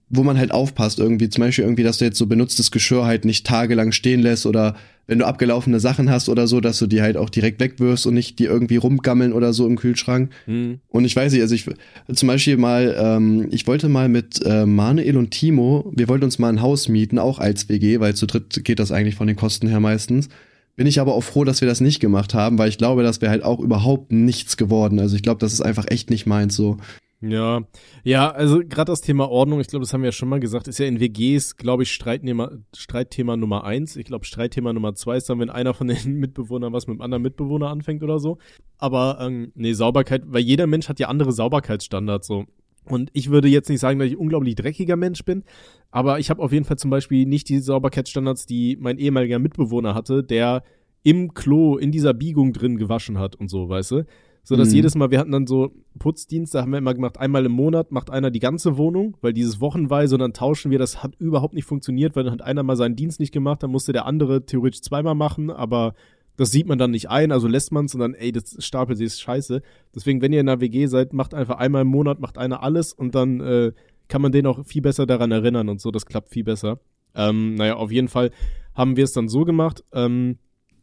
wo man halt aufpasst irgendwie. Zum Beispiel irgendwie, dass du jetzt so benutztes Geschirr halt nicht tagelang stehen lässt oder wenn du abgelaufene Sachen hast oder so, dass du die halt auch direkt wegwirfst und nicht die irgendwie rumgammeln oder so im Kühlschrank. Mhm. Und ich weiß nicht, also ich zum Beispiel mal, ähm, ich wollte mal mit äh, Manuel und Timo, wir wollten uns mal ein Haus mieten, auch als WG, weil zu dritt geht das eigentlich von den Kosten her meistens. Bin ich aber auch froh, dass wir das nicht gemacht haben, weil ich glaube, das wäre halt auch überhaupt nichts geworden. Also ich glaube, das ist einfach echt nicht meins so. Ja, ja, also gerade das Thema Ordnung, ich glaube, das haben wir ja schon mal gesagt, ist ja in WGs, glaube ich, Streitthema, Streitthema Nummer eins. Ich glaube, Streitthema Nummer zwei ist dann, wenn einer von den Mitbewohnern was mit einem anderen Mitbewohner anfängt oder so. Aber ähm, nee, Sauberkeit, weil jeder Mensch hat ja andere Sauberkeitsstandards so. Und ich würde jetzt nicht sagen, dass ich unglaublich dreckiger Mensch bin, aber ich habe auf jeden Fall zum Beispiel nicht die Sauberkeitsstandards, die mein ehemaliger Mitbewohner hatte, der im Klo in dieser Biegung drin gewaschen hat und so, weißt du? So dass mhm. jedes Mal, wir hatten dann so Putzdienste, haben wir immer gemacht, einmal im Monat macht einer die ganze Wohnung, weil dieses wochenweise und dann tauschen wir, das hat überhaupt nicht funktioniert, weil dann hat einer mal seinen Dienst nicht gemacht, dann musste der andere theoretisch zweimal machen, aber das sieht man dann nicht ein, also lässt man es und dann, ey, das stapelt sich, ist scheiße. Deswegen, wenn ihr in der WG seid, macht einfach einmal im Monat, macht einer alles und dann äh, kann man den auch viel besser daran erinnern und so, das klappt viel besser. Ähm, naja, auf jeden Fall haben wir es dann so gemacht, ähm,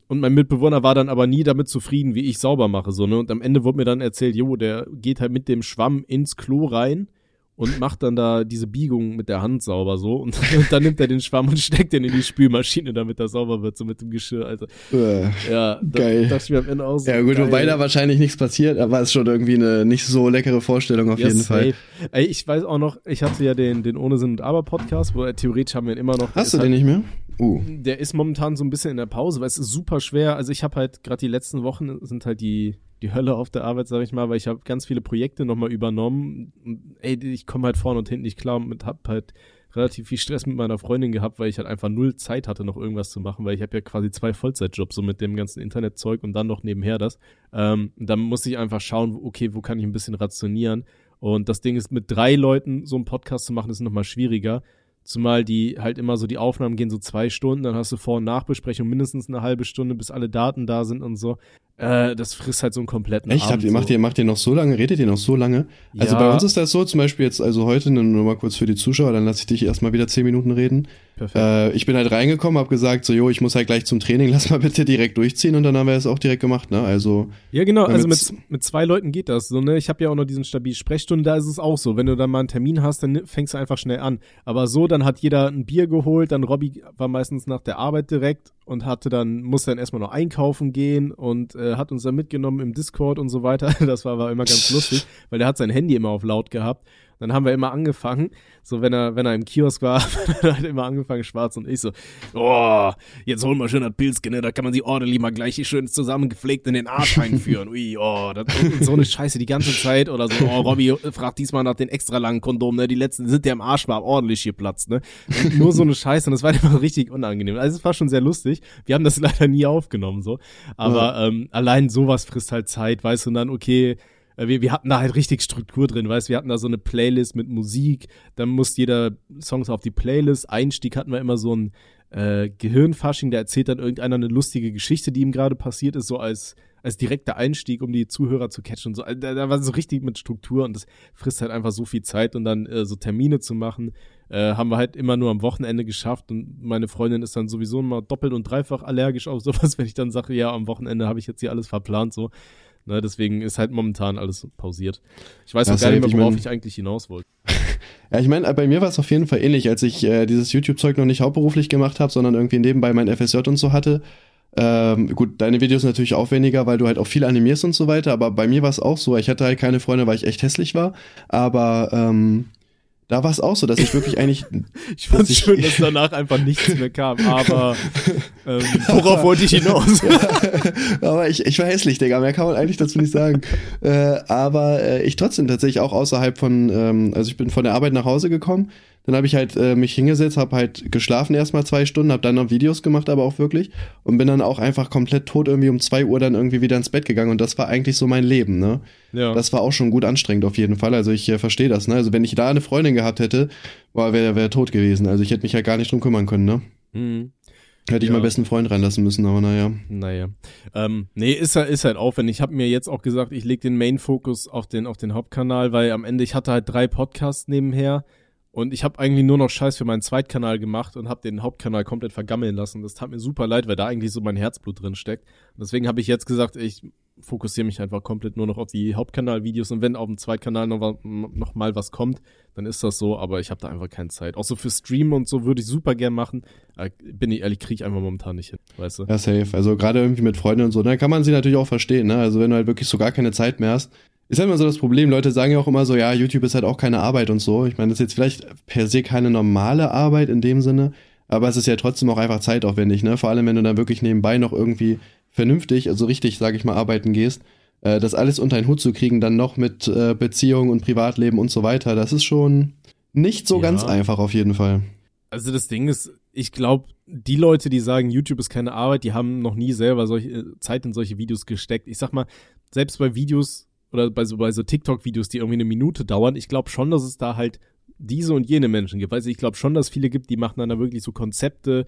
und mein Mitbewohner war dann aber nie damit zufrieden, wie ich sauber mache, so, ne? Und am Ende wurde mir dann erzählt, jo, der geht halt mit dem Schwamm ins Klo rein und macht dann da diese Biegung mit der Hand sauber so und, und dann nimmt er den Schwamm und steckt den in die Spülmaschine, damit das sauber wird, so mit dem Geschirr. Also Äh, ja, Geil. Das, das mir am Ende auch so ja gut, geil. wobei da wahrscheinlich nichts passiert, aber es ist schon irgendwie eine nicht so leckere Vorstellung auf Ja, jeden Fall. safe. Ey, ich weiß auch noch, ich hatte ja den, den Ohne Sinn und Aber Podcast, wo äh, theoretisch haben wir ihn immer noch. Hast du den nicht mehr? Uh. halt, Der ist momentan so ein bisschen in der Pause, weil es ist super schwer. Also ich habe halt gerade die letzten Wochen sind halt die die Hölle auf der Arbeit, sag ich mal, weil ich habe ganz viele Projekte nochmal übernommen. Ey, ich komme halt vorne und hinten nicht klar und hab halt relativ viel Stress mit meiner Freundin gehabt, weil ich halt einfach null Zeit hatte, noch irgendwas zu machen, weil ich habe ja quasi zwei Vollzeitjobs, so mit dem ganzen Internetzeug und dann noch nebenher das. Ähm, dann muss ich einfach schauen, okay, wo kann ich ein bisschen rationieren. Und das Ding ist, mit drei Leuten so einen Podcast zu machen, ist nochmal schwieriger. Zumal die halt immer so, die Aufnahmen gehen so zwei Stunden, dann hast du Vor- und Nachbesprechung mindestens eine halbe Stunde, bis alle Daten da sind und so. Äh, das frisst halt so einen kompletten Echt? Habt Abend macht, so. ihr, macht ihr noch so lange? Redet ihr noch so lange? Also Ja. bei uns ist das so, zum Beispiel jetzt, also heute, nur mal kurz für die Zuschauer, dann lasse ich dich erstmal wieder zehn Minuten reden. Perfekt. Äh, ich bin halt reingekommen, hab gesagt, so, jo, ich muss halt gleich zum Training, lass mal bitte direkt durchziehen und dann haben wir es auch direkt gemacht, ne? Also, Ja, genau, also mit, mit zwei Leuten geht das so, ne? Ich habe ja auch noch diesen stabilen Sprechstunde, da ist es auch so. Wenn du dann mal einen Termin hast, dann fängst du einfach schnell an. Aber so, dann hat jeder ein Bier geholt, dann Robby war meistens nach der Arbeit direkt und hatte dann, musste dann erstmal noch einkaufen gehen und äh, hat uns dann mitgenommen im Discord und so weiter. Das war, war immer ganz lustig, weil der hat sein Handy immer auf laut gehabt. Dann haben wir immer angefangen, so wenn er, wenn er im Kiosk war, dann hat er immer angefangen, schwarz und ich so, oh, jetzt holen wir schön das Pilzchen, ne? da kann man sie ordentlich mal gleich schön zusammengepflegt in den Arsch einführen. Ui, oh, das, so eine Scheiße die ganze Zeit oder so, oh, Robby fragt diesmal nach den extra langen Kondomen, ne? Die letzten sind ja im Arsch mal ordentlich hier Platz, ne? Und nur so eine Scheiße und das war immer richtig unangenehm. Also es war schon sehr lustig. Wir haben das leider nie aufgenommen, so. Aber ähm, allein sowas frisst halt Zeit, weißt du, und dann, okay, wir, wir hatten da halt richtig Struktur drin, weißt wir hatten da so eine Playlist mit Musik, dann musste jeder Songs auf die Playlist, Einstieg hatten wir immer so ein äh, Gehirnfasching, da erzählt dann irgendeiner eine lustige Geschichte, die ihm gerade passiert ist, so als, als direkter Einstieg, um die Zuhörer zu catchen und so. Also, Da, da war so richtig mit Struktur und das frisst halt einfach so viel Zeit und dann äh, so Termine zu machen, äh, haben wir halt immer nur am Wochenende geschafft und meine Freundin ist dann sowieso immer doppelt und dreifach allergisch auf sowas, wenn ich dann sage, ja, am Wochenende habe ich jetzt hier alles verplant, so. Ne, deswegen ist halt momentan alles pausiert. Ich weiß Ja, auch gar nicht mehr, worauf Ich ich, mein- eigentlich hinaus wollte. ja, ich meine, bei mir war es auf jeden Fall ähnlich, als ich äh, dieses YouTube-Zeug noch nicht hauptberuflich gemacht habe, sondern irgendwie nebenbei mein FSJ und so hatte. Ähm, gut, deine Videos natürlich aufwendiger, weil du halt auch viel animierst und so weiter, aber bei mir war es auch so, ich hatte halt keine Freunde, weil ich echt hässlich war, aber ähm, da war es auch so, dass ich wirklich eigentlich Ich Dass ich- schön, dass danach einfach nichts mehr kam, aber ähm, worauf wollte ich hinaus? aber ich, ich war hässlich, Digga, mehr kann man eigentlich dazu nicht sagen. äh, aber äh, ich trotzdem tatsächlich auch außerhalb von, ähm, also ich bin von der Arbeit nach Hause gekommen, dann habe ich halt äh, mich hingesetzt, habe halt geschlafen erstmal zwei Stunden, habe dann noch Videos gemacht, aber auch wirklich und bin dann auch einfach komplett tot irgendwie um zwei Uhr dann irgendwie wieder ins Bett gegangen und das war eigentlich so mein Leben, ne? ja. Das war auch schon gut anstrengend auf jeden Fall. Also ich äh, verstehe das, ne? Also wenn ich da eine Freundin gehabt hätte, boah, wäre wär tot gewesen. Also ich hätte mich ja gar nicht drum kümmern können, ne? hm. Hätte ich Ja. meinen besten Freund reinlassen müssen, aber naja. Naja. Ähm, nee, ist halt, ist halt aufwendig. Ich habe mir jetzt auch gesagt, ich leg den Main-Fokus auf den, auf den Hauptkanal, weil am Ende, ich hatte halt drei Podcasts nebenher und ich habe eigentlich nur noch Scheiß für meinen Zweitkanal gemacht und habe den Hauptkanal komplett vergammeln lassen. Das tat mir super leid, weil da eigentlich so mein Herzblut drin steckt. Deswegen habe ich jetzt gesagt, ich fokussiere mich einfach komplett nur noch auf die Hauptkanalvideos und wenn auf dem Zweitkanal noch, noch mal was kommt, dann ist das so, aber ich habe da einfach keine Zeit. Auch so für Stream und so würde ich super gern machen. Aber bin ich ehrlich, kriege ich einfach momentan nicht hin, weißt du? Ja, safe. Also gerade irgendwie mit Freunden und so, dann kann man sie natürlich auch verstehen, ne? Also wenn du halt wirklich so gar keine Zeit mehr hast. Ist halt immer so das Problem, Leute sagen ja auch immer so, ja, YouTube ist halt auch keine Arbeit und so. Ich meine, das ist jetzt vielleicht per se keine normale Arbeit in dem Sinne, aber es ist ja trotzdem auch einfach zeitaufwendig, ne? Vor allem, wenn du dann wirklich nebenbei noch irgendwie vernünftig, also richtig, sage ich mal, arbeiten gehst, äh, das alles unter einen Hut zu kriegen, dann noch mit äh, Beziehung und Privatleben und so weiter, das ist schon nicht so Ja. ganz einfach auf jeden Fall. Also das Ding ist, ich glaube, die Leute, die sagen, YouTube ist keine Arbeit, die haben noch nie selber solche äh, Zeit in solche Videos gesteckt. Ich sag mal, selbst bei Videos oder bei so, bei so TikTok-Videos, die irgendwie eine Minute dauern, ich glaube schon, dass es da halt diese und jene Menschen gibt. Also ich glaube schon, dass viele gibt, die machen dann da wirklich so Konzepte,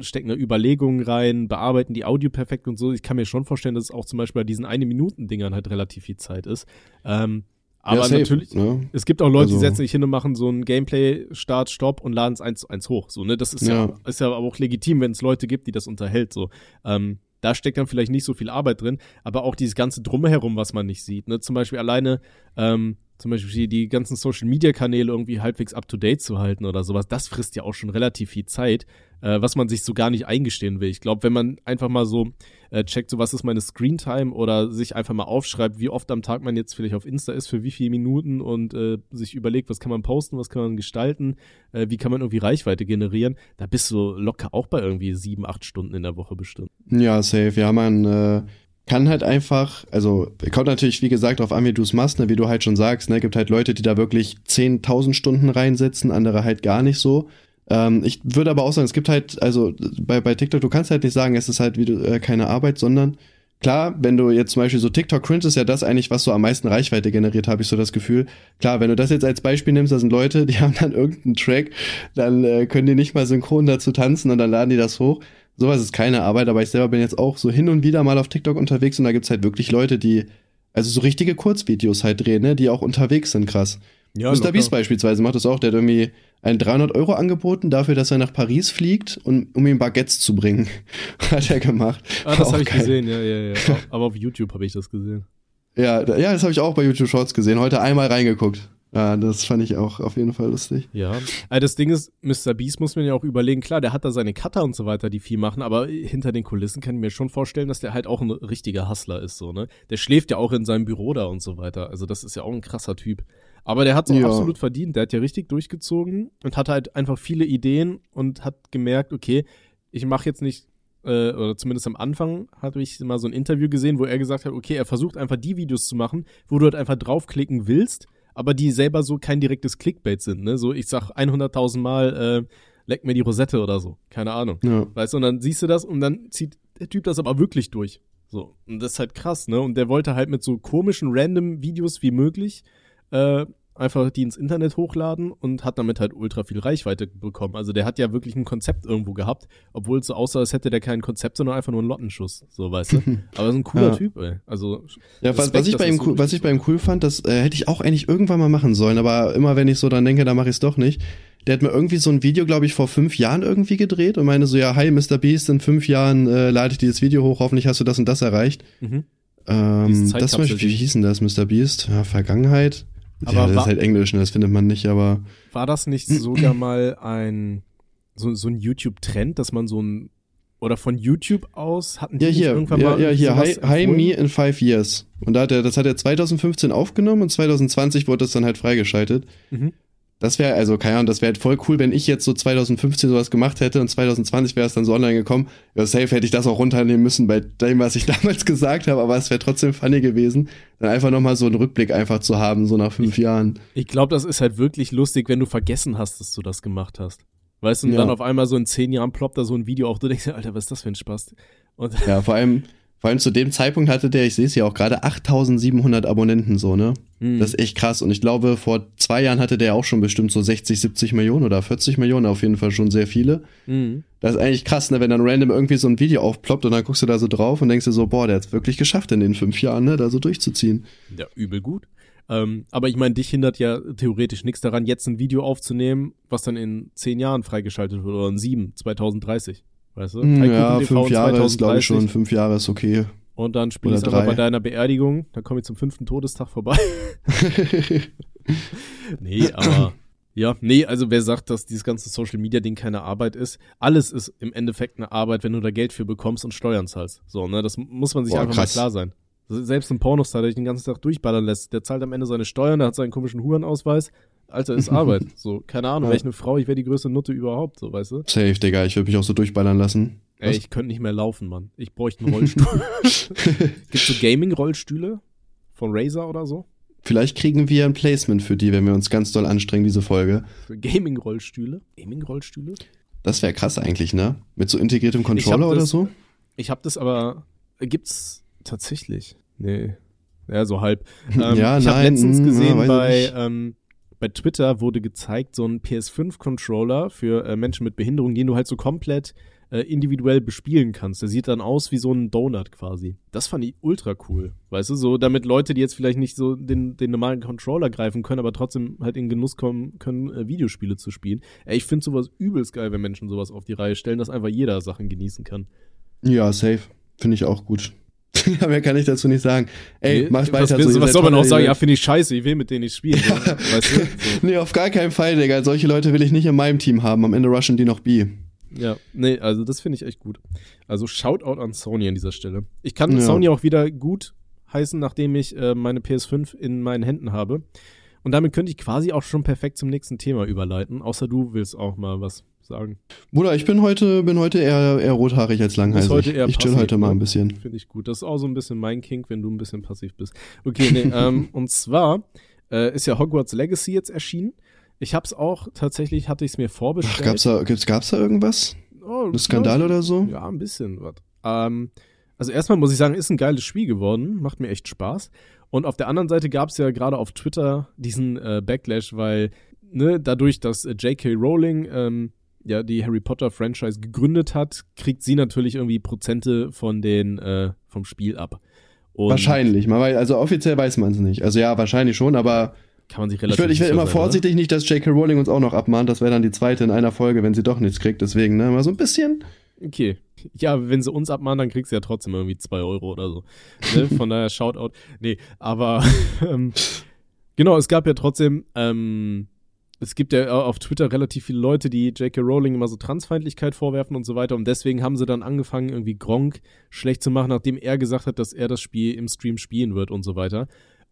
stecken da Überlegungen rein, bearbeiten die Audio perfekt und so. Ich kann mir schon vorstellen, dass es auch zum Beispiel bei diesen eine Minuten Dingern halt relativ viel Zeit ist. Ähm, aber safe, natürlich, Ne? es gibt auch Leute, die Also- setzen sich hin und machen so ein Gameplay, Start, Stopp und laden es eins zu eins hoch. So, ne? Das ist ja, Ja. ist ja aber auch legitim, wenn es Leute gibt, die das unterhält. So. Ähm, da steckt dann vielleicht nicht so viel Arbeit drin, aber auch dieses ganze Drumherum, was man nicht sieht. Ne? Zum Beispiel alleine, ähm, zum Beispiel die ganzen Social Media Kanäle irgendwie halbwegs up to date zu halten oder sowas, das frisst ja auch schon relativ viel Zeit, äh, was man sich so gar nicht eingestehen will. Ich glaube, wenn man einfach mal so äh, checkt, so was ist meine Screen Time oder sich einfach mal aufschreibt, wie oft am Tag man jetzt vielleicht auf Insta ist, für wie viele Minuten und äh, sich überlegt, was kann man posten, was kann man gestalten, äh, wie kann man irgendwie Reichweite generieren, da bist du locker auch bei irgendwie sieben, acht Stunden in der Woche bestimmt. Ja, safe. Ja, man, äh, kann halt einfach, also kommt natürlich, wie gesagt, darauf an, wie du es machst, ne, wie du halt schon sagst, ne, gibt halt Leute, die da wirklich 10.000 Stunden reinsetzen, andere halt gar nicht so. Ähm, ich würde aber auch sagen, es gibt halt, also bei, bei TikTok, du kannst halt nicht sagen, es ist halt wie du, äh, keine Arbeit, sondern klar, wenn du jetzt zum Beispiel so TikTok Cringe ist ja das eigentlich, was so am meisten Reichweite generiert, habe ich so das Gefühl. Klar, wenn du das jetzt als Beispiel nimmst, da sind Leute, die haben dann irgendeinen Track, dann äh, können die nicht mal synchron dazu tanzen und dann laden die das hoch sowas ist keine Arbeit, aber ich selber bin jetzt auch so hin und wieder mal auf TikTok unterwegs und da gibt's halt wirklich Leute, die, also so richtige Kurzvideos halt drehen, ne, die auch unterwegs sind, krass. Ja, Mr. Beast beispielsweise macht das auch, der hat irgendwie ein 300 Euro angeboten dafür, dass er nach Paris fliegt, und, um ihm Baguettes zu bringen. hat er gemacht. Ah, das habe ich gesehen, ja, ja, ja. Aber auf YouTube habe ich das gesehen. Ja, ja, das habe ich auch bei YouTube Shorts gesehen. Heute einmal reingeguckt. Ja, das fand ich auch auf jeden Fall lustig. Ja, also das Ding ist, Mr. Beast muss man ja auch überlegen, klar, der hat da seine Cutter und so weiter, die viel machen, aber hinter den Kulissen kann ich mir schon vorstellen, dass der halt auch ein richtiger Hustler ist, so, ne? Der schläft ja auch in seinem Büro da und so weiter, also das ist ja auch ein krasser Typ. Aber der hat es auch ja. absolut verdient, der hat ja richtig durchgezogen und hat halt einfach viele Ideen und hat gemerkt, okay, ich mache jetzt nicht äh, oder zumindest am Anfang hatte ich mal so ein Interview gesehen, wo er gesagt hat, okay, er versucht einfach die Videos zu machen, wo du halt einfach draufklicken willst aber die selber so kein direktes Clickbait sind, ne? So, ich sag 100.000 Mal, äh, leck mir die Rosette oder so. Keine Ahnung. Ja. Weißt du, und dann siehst du das und dann zieht der Typ das aber wirklich durch. So. Und das ist halt krass, ne? Und der wollte halt mit so komischen, random Videos wie möglich, äh, einfach die ins Internet hochladen und hat damit halt ultra viel Reichweite bekommen. Also der hat ja wirklich ein Konzept irgendwo gehabt, obwohl es so aussah, als hätte der kein Konzept, sondern einfach nur einen Lottenschuss, so weißt du. Aber ist ein cooler ja. Typ, ey. Also ja, was, was ich bei ihm cool, was ich bei ihm cool fand, das äh, hätte ich auch eigentlich irgendwann mal machen sollen, aber immer wenn ich so dran denke, dann mache ich es doch nicht. Der hat mir irgendwie so ein Video, glaube ich, vor fünf Jahren irgendwie gedreht und meine so, ja, hi, Mr. Beast, in fünf Jahren äh, lade ich dieses Video hoch, hoffentlich hast du das und das erreicht. Mhm. Ähm, das Beispiel, wie hieß denn das, Mr. Beast? Ja, Vergangenheit. Aber ja, das war, ist halt Englisch, ne? das findet man nicht, aber. War das nicht sogar mal ein, so, so ein YouTube-Trend, dass man so ein, oder von YouTube aus hatten die ja, hier, irgendwann ja, mal. Ja, hier, hi, hi Me in Five Years. Und da hat er, das hat er 2015 aufgenommen und 2020 wurde das dann halt freigeschaltet. Mhm. Das wäre, also keine Ahnung, das wäre halt voll cool, wenn ich jetzt so 2015 sowas gemacht hätte und 2020 wäre es dann so online gekommen. Ja, safe hätte ich das auch runternehmen müssen bei dem, was ich damals gesagt habe, aber es wäre trotzdem funny gewesen, dann einfach nochmal so einen Rückblick einfach zu haben, so nach fünf ich, Jahren. Ich glaube, das ist halt wirklich lustig, wenn du vergessen hast, dass du das gemacht hast. Weißt du, und ja. dann auf einmal so in zehn Jahren ploppt da so ein Video auf, du denkst, Alter, was ist das für ein Spaß? Und ja, vor allem, vor allem zu dem Zeitpunkt hatte der, ich sehe es ja auch gerade, 8700 Abonnenten so, ne? Mhm. Das ist echt krass. Und ich glaube, vor zwei Jahren hatte der auch schon bestimmt so 60, 70 Millionen oder 40 Millionen, auf jeden Fall schon sehr viele. Mhm. Das ist eigentlich krass, ne? Wenn dann random irgendwie so ein Video aufploppt und dann guckst du da so drauf und denkst dir so, boah, der hat es wirklich geschafft in den fünf Jahren, ne? Da so durchzuziehen. Ja, übel gut. Ähm, aber ich meine, dich hindert ja theoretisch nichts daran, jetzt ein Video aufzunehmen, was dann in zehn Jahren freigeschaltet wird oder in sieben, 2030. Weißt du? Hm, ja, fünf Jahre ist, glaube ich, schon. Fünf Jahre ist okay. Und dann spiele ich aber bei deiner Beerdigung. Dann komme ich zum fünften Todestag vorbei. nee, aber ja, nee, also wer sagt, dass dieses ganze Social Media Ding keine Arbeit ist? Alles ist im Endeffekt eine Arbeit, wenn du da Geld für bekommst und Steuern zahlst. So, ne, das muss man sich Boah, einfach krass. mal klar sein. Selbst ein Pornostar, der dich den ganzen Tag durchballern lässt, der zahlt am Ende seine Steuern, der hat seinen komischen Hurenausweis, Alter, ist Arbeit. so, keine Ahnung, ja. wäre ich eine Frau, ich wäre die größte Nutte überhaupt, so, weißt du? Safe, Digga, ich würde mich auch so durchballern lassen. Ey, Was? ich könnte nicht mehr laufen, Mann. Ich bräuchte einen Rollstuhl. Gibt's so Gaming-Rollstühle? Von Razer oder so? Vielleicht kriegen wir ein Placement für die, wenn wir uns ganz doll anstrengen, diese Folge. Für Gaming-Rollstühle? Gaming-Rollstühle? Das wäre krass eigentlich, ne? Mit so integriertem Controller oder so? Ich hab das aber. Gibt's tatsächlich? Nee. Ja, so halb. Ähm, ja, ich habe letztens hm, gesehen ja, bei ähm, bei Twitter wurde gezeigt, so ein PS5-Controller für äh, Menschen mit Behinderung, den du halt so komplett äh, individuell bespielen kannst. Der sieht dann aus wie so ein Donut quasi. Das fand ich ultra cool. Weißt du, so damit Leute, die jetzt vielleicht nicht so den, den normalen Controller greifen können, aber trotzdem halt in Genuss kommen können, äh, Videospiele zu spielen. Ey, ich finde sowas übelst geil, wenn Menschen sowas auf die Reihe stellen, dass einfach jeder Sachen genießen kann. Ja, safe. Finde ich auch gut. Ja, mehr kann ich dazu nicht sagen. Ey, Nee, macht was, weiter willst so. was soll man auch sagen? Ja, finde ich scheiße, ich will mit denen nicht spielen. weißt du? So. Nee, auf gar keinen Fall, Digga. Solche Leute will ich nicht in meinem Team haben. Am Ende rushen die noch B. Ja, nee, also das finde ich echt gut. Also Shoutout an Sony an dieser Stelle. Ich kann Ja. Sony auch wieder gut heißen, nachdem ich äh, meine PS5 in meinen Händen habe. Und damit könnte ich quasi auch schon perfekt zum nächsten Thema überleiten, außer du willst auch mal was sagen. Bruder, ich bin heute, bin heute eher, eher rothaarig als heute eher ich chill heute mal ne? ein bisschen. Finde ich gut. Das ist auch so ein bisschen mein Kink, wenn du ein bisschen passiv bist. Okay, nee, ähm, und zwar äh, ist ja Hogwarts Legacy jetzt erschienen. Ich hab's auch, tatsächlich hatte ich es mir vorbestellt. Ach, gab's da, gibt's, gab's da irgendwas? oh, Ein Skandal oder so? Ja, ein bisschen was. Ähm, also erstmal muss ich sagen, ist ein geiles Spiel geworden, macht mir echt Spaß. Und auf der anderen Seite gab es ja gerade auf Twitter diesen äh, Backlash, weil ne, dadurch, dass äh, J.K. Rowling ähm, ja die Harry Potter Franchise gegründet hat, kriegt sie natürlich irgendwie Prozente von den äh, vom Spiel ab. Und Wahrscheinlich. Man weiß, also offiziell weiß man es nicht. Also ja, wahrscheinlich schon, aber Kann man sich ich relativ werde ich werd sicher immer sein, oder? vorsichtig, nicht, dass J.K. Rowling uns auch noch abmahnt. Das wäre dann die zweite in einer Folge, wenn sie doch nichts kriegt. Deswegen, ne, mal so ein bisschen. Okay. Ja, wenn sie uns abmahnen, dann kriegst du ja trotzdem irgendwie zwei Euro oder so. Ne? Von daher Shoutout. Nee, aber ähm, genau, es gab ja trotzdem, ähm, es gibt ja auf Twitter relativ viele Leute, die J.K. Rowling immer so Transfeindlichkeit vorwerfen und so weiter. Und deswegen haben sie dann angefangen, irgendwie Gronk schlecht zu machen, nachdem er gesagt hat, dass er das Spiel im Stream spielen wird und so weiter.